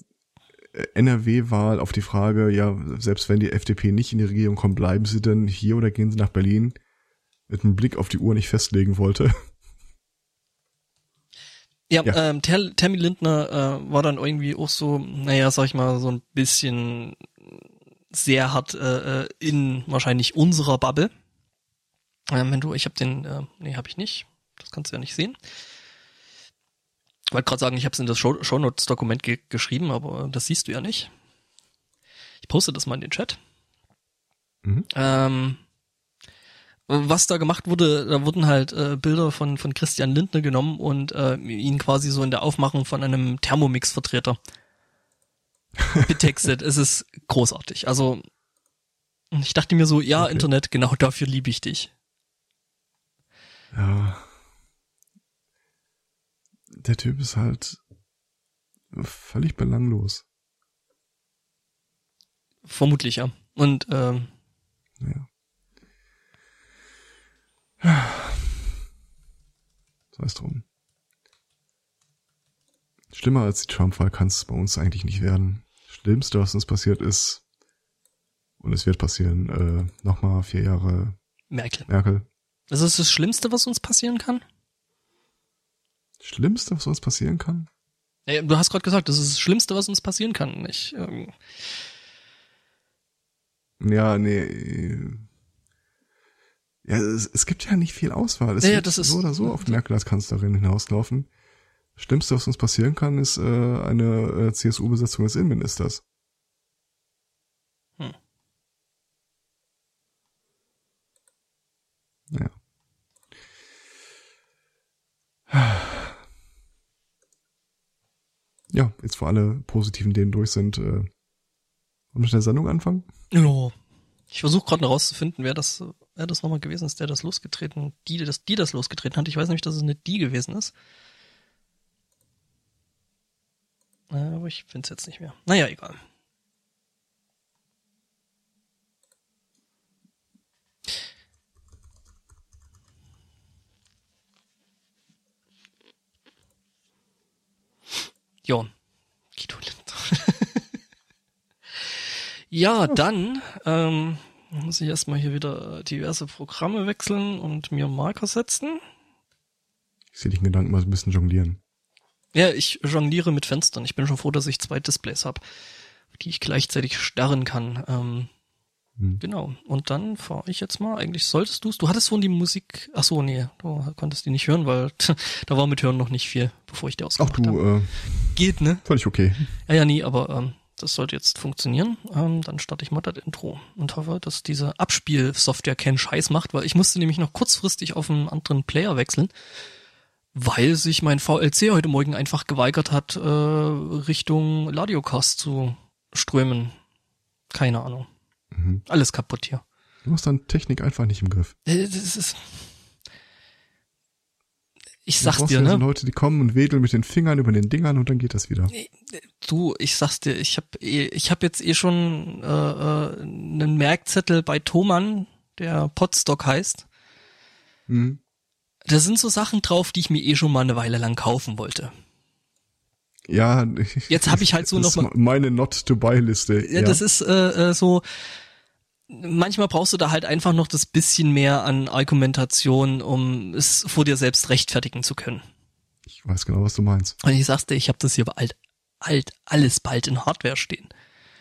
Speaker 2: NRW-Wahl auf die Frage, ja, selbst wenn die FDP nicht in die Regierung kommt, bleiben sie denn hier oder gehen sie nach Berlin, mit einem Blick auf die Uhr nicht festlegen wollte.
Speaker 1: Ja,
Speaker 2: Ja.
Speaker 1: Ähm, Ter Termi Lindner äh, war dann irgendwie auch so, naja, sag ich mal, so ein bisschen sehr hart äh, äh, in wahrscheinlich unserer Bubble. Ähm, wenn du, ich habe den, äh, nee, habe ich nicht. Das kannst du ja nicht sehen. Ich wollte gerade sagen, ich habe es in das Show Shownotes-Dokument ge geschrieben, aber das siehst du ja nicht. Ich poste das mal in den Chat.
Speaker 2: Mhm.
Speaker 1: Ähm, was da gemacht wurde, da wurden halt äh, Bilder von von Christian Lindner genommen und äh, ihn quasi so in der Aufmachung von einem Thermomix-Vertreter betextet. es ist großartig. Also ich dachte mir so, ja,
Speaker 2: Okay.
Speaker 1: Internet, genau dafür liebe ich dich.
Speaker 2: Ja. Der Typ ist halt völlig belanglos.
Speaker 1: Vermutlich, ja. Und ähm,
Speaker 2: Ja. Sei es drum. Schlimmer als die Trump-Wahl kann es bei uns eigentlich nicht werden. Schlimmste, was uns passiert ist, und es wird passieren, äh, nochmal vier Jahre
Speaker 1: Merkel.
Speaker 2: Merkel.
Speaker 1: Das ist das Schlimmste, was uns passieren kann?
Speaker 2: Schlimmste, was uns passieren kann?
Speaker 1: Ja, du hast gerade gesagt, das ist das Schlimmste, was uns passieren kann. Ich, ähm,
Speaker 2: Ja, nee. äh, Ja, es, es gibt ja nicht viel Auswahl. Es
Speaker 1: Ja, das ist-
Speaker 2: so oder so auf Merkel als Kanzlerin hinauslaufen. Schlimmste, was uns passieren kann, ist äh, eine äh, CSU-Besetzung des Innenministers.
Speaker 1: Hm.
Speaker 2: Ja. Ja, jetzt wo alle positiven Themen durch sind, äh, wollen wir mit der Sendung anfangen?
Speaker 1: Ja. Ich versuche gerade noch rauszufinden, wer das, wer das nochmal gewesen ist, der das losgetreten, die, das, die das losgetreten hat. Ich weiß nämlich, dass es nicht die gewesen ist. Äh, Aber ich finde es jetzt nicht mehr. Naja, egal. Ja. Guido. Ja, dann ähm, muss ich erstmal hier wieder diverse Programme wechseln und mir Marker setzen.
Speaker 2: Ich sehe dich in Gedanken mal so ein bisschen jonglieren.
Speaker 1: Ja, ich jongliere mit Fenstern. Ich bin schon froh, dass ich zwei Displays habe, die ich gleichzeitig starren kann. Ähm,
Speaker 2: Hm.
Speaker 1: genau. Und dann fahre ich jetzt mal. Eigentlich solltest du es. Du hattest vorhin die Musik. Ach so, nee, du konntest die nicht hören, weil da war mit Hören noch nicht viel, bevor ich die
Speaker 2: Ach
Speaker 1: ausgemacht
Speaker 2: du,
Speaker 1: habe.
Speaker 2: äh,
Speaker 1: Geht, ne?
Speaker 2: völlig okay.
Speaker 1: Ja, ja, nie, aber ähm, das sollte jetzt funktionieren. Ähm, dann starte ich mal das Intro und hoffe, dass diese Abspielsoftware keinen Scheiß macht, weil ich musste nämlich noch kurzfristig auf einen anderen Player wechseln, weil sich mein VLC heute Morgen einfach geweigert hat, äh, Richtung Ladiocast zu strömen. Keine Ahnung.
Speaker 2: Mhm.
Speaker 1: Alles kaputt hier.
Speaker 2: Du hast dann Technik einfach nicht im Griff.
Speaker 1: Äh, Das ist. Ich sag's dir,
Speaker 2: ja
Speaker 1: ne?
Speaker 2: so Leute, die kommen und wedeln mit den Fingern über den Dingern und dann geht das wieder.
Speaker 1: Du, ich sag's dir, ich hab eh, ich hab jetzt eh schon äh, äh, einen Merkzettel bei Thomann, der Potstock heißt.
Speaker 2: Mhm.
Speaker 1: Da sind so Sachen drauf, die ich mir eh schon mal eine Weile lang kaufen wollte.
Speaker 2: Ja.
Speaker 1: Jetzt hab ich halt so
Speaker 2: das
Speaker 1: noch
Speaker 2: ist meine Not-to-Buy-Liste.
Speaker 1: Ja, das ist äh, äh, so. Manchmal brauchst du da halt einfach noch das bisschen mehr an Argumentation, um es vor dir selbst rechtfertigen zu können.
Speaker 2: Ich weiß genau, was du meinst.
Speaker 1: Und ich sag's dir, ich habe das hier bald, alt, alles bald in Hardware stehen.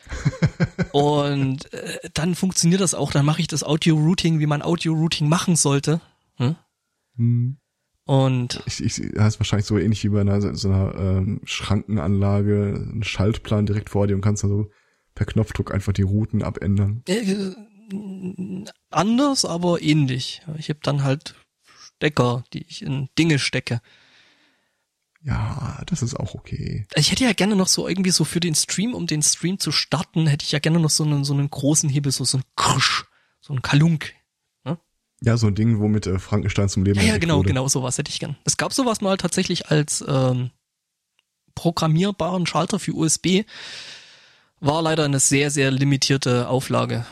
Speaker 1: Und äh, dann funktioniert das auch, dann mache ich das Audio-Routing, wie man Audio-Routing machen sollte. Hm?
Speaker 2: Hm.
Speaker 1: Und
Speaker 2: Ich, ich, das ist wahrscheinlich so ähnlich wie bei einer, so einer ähm, Schrankenanlage, ein Schaltplan direkt vor dir und kannst dann so per Knopfdruck einfach die Routen abändern.
Speaker 1: äh, anders, aber ähnlich. Ich habe dann halt Stecker, die ich in Dinge stecke.
Speaker 2: Ja, das ist auch okay.
Speaker 1: Ich hätte ja gerne noch so irgendwie so für den Stream, um den Stream zu starten, hätte ich ja gerne noch so einen, so einen großen Hebel, so, so ein Krusch, So ein Kalunk.
Speaker 2: Ja, so ein Ding, womit äh, Frankenstein zum Leben
Speaker 1: Ja, ja
Speaker 2: erweckt
Speaker 1: genau,
Speaker 2: wurde.
Speaker 1: genau, sowas hätte ich gern. Es gab sowas mal tatsächlich als ähm, programmierbaren Schalter für USB. War leider eine sehr, sehr limitierte Auflage.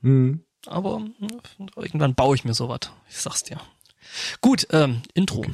Speaker 2: Mhm.
Speaker 1: Aber irgendwann baue ich mir sowas. Ich sag's dir. Gut, ähm, Intro.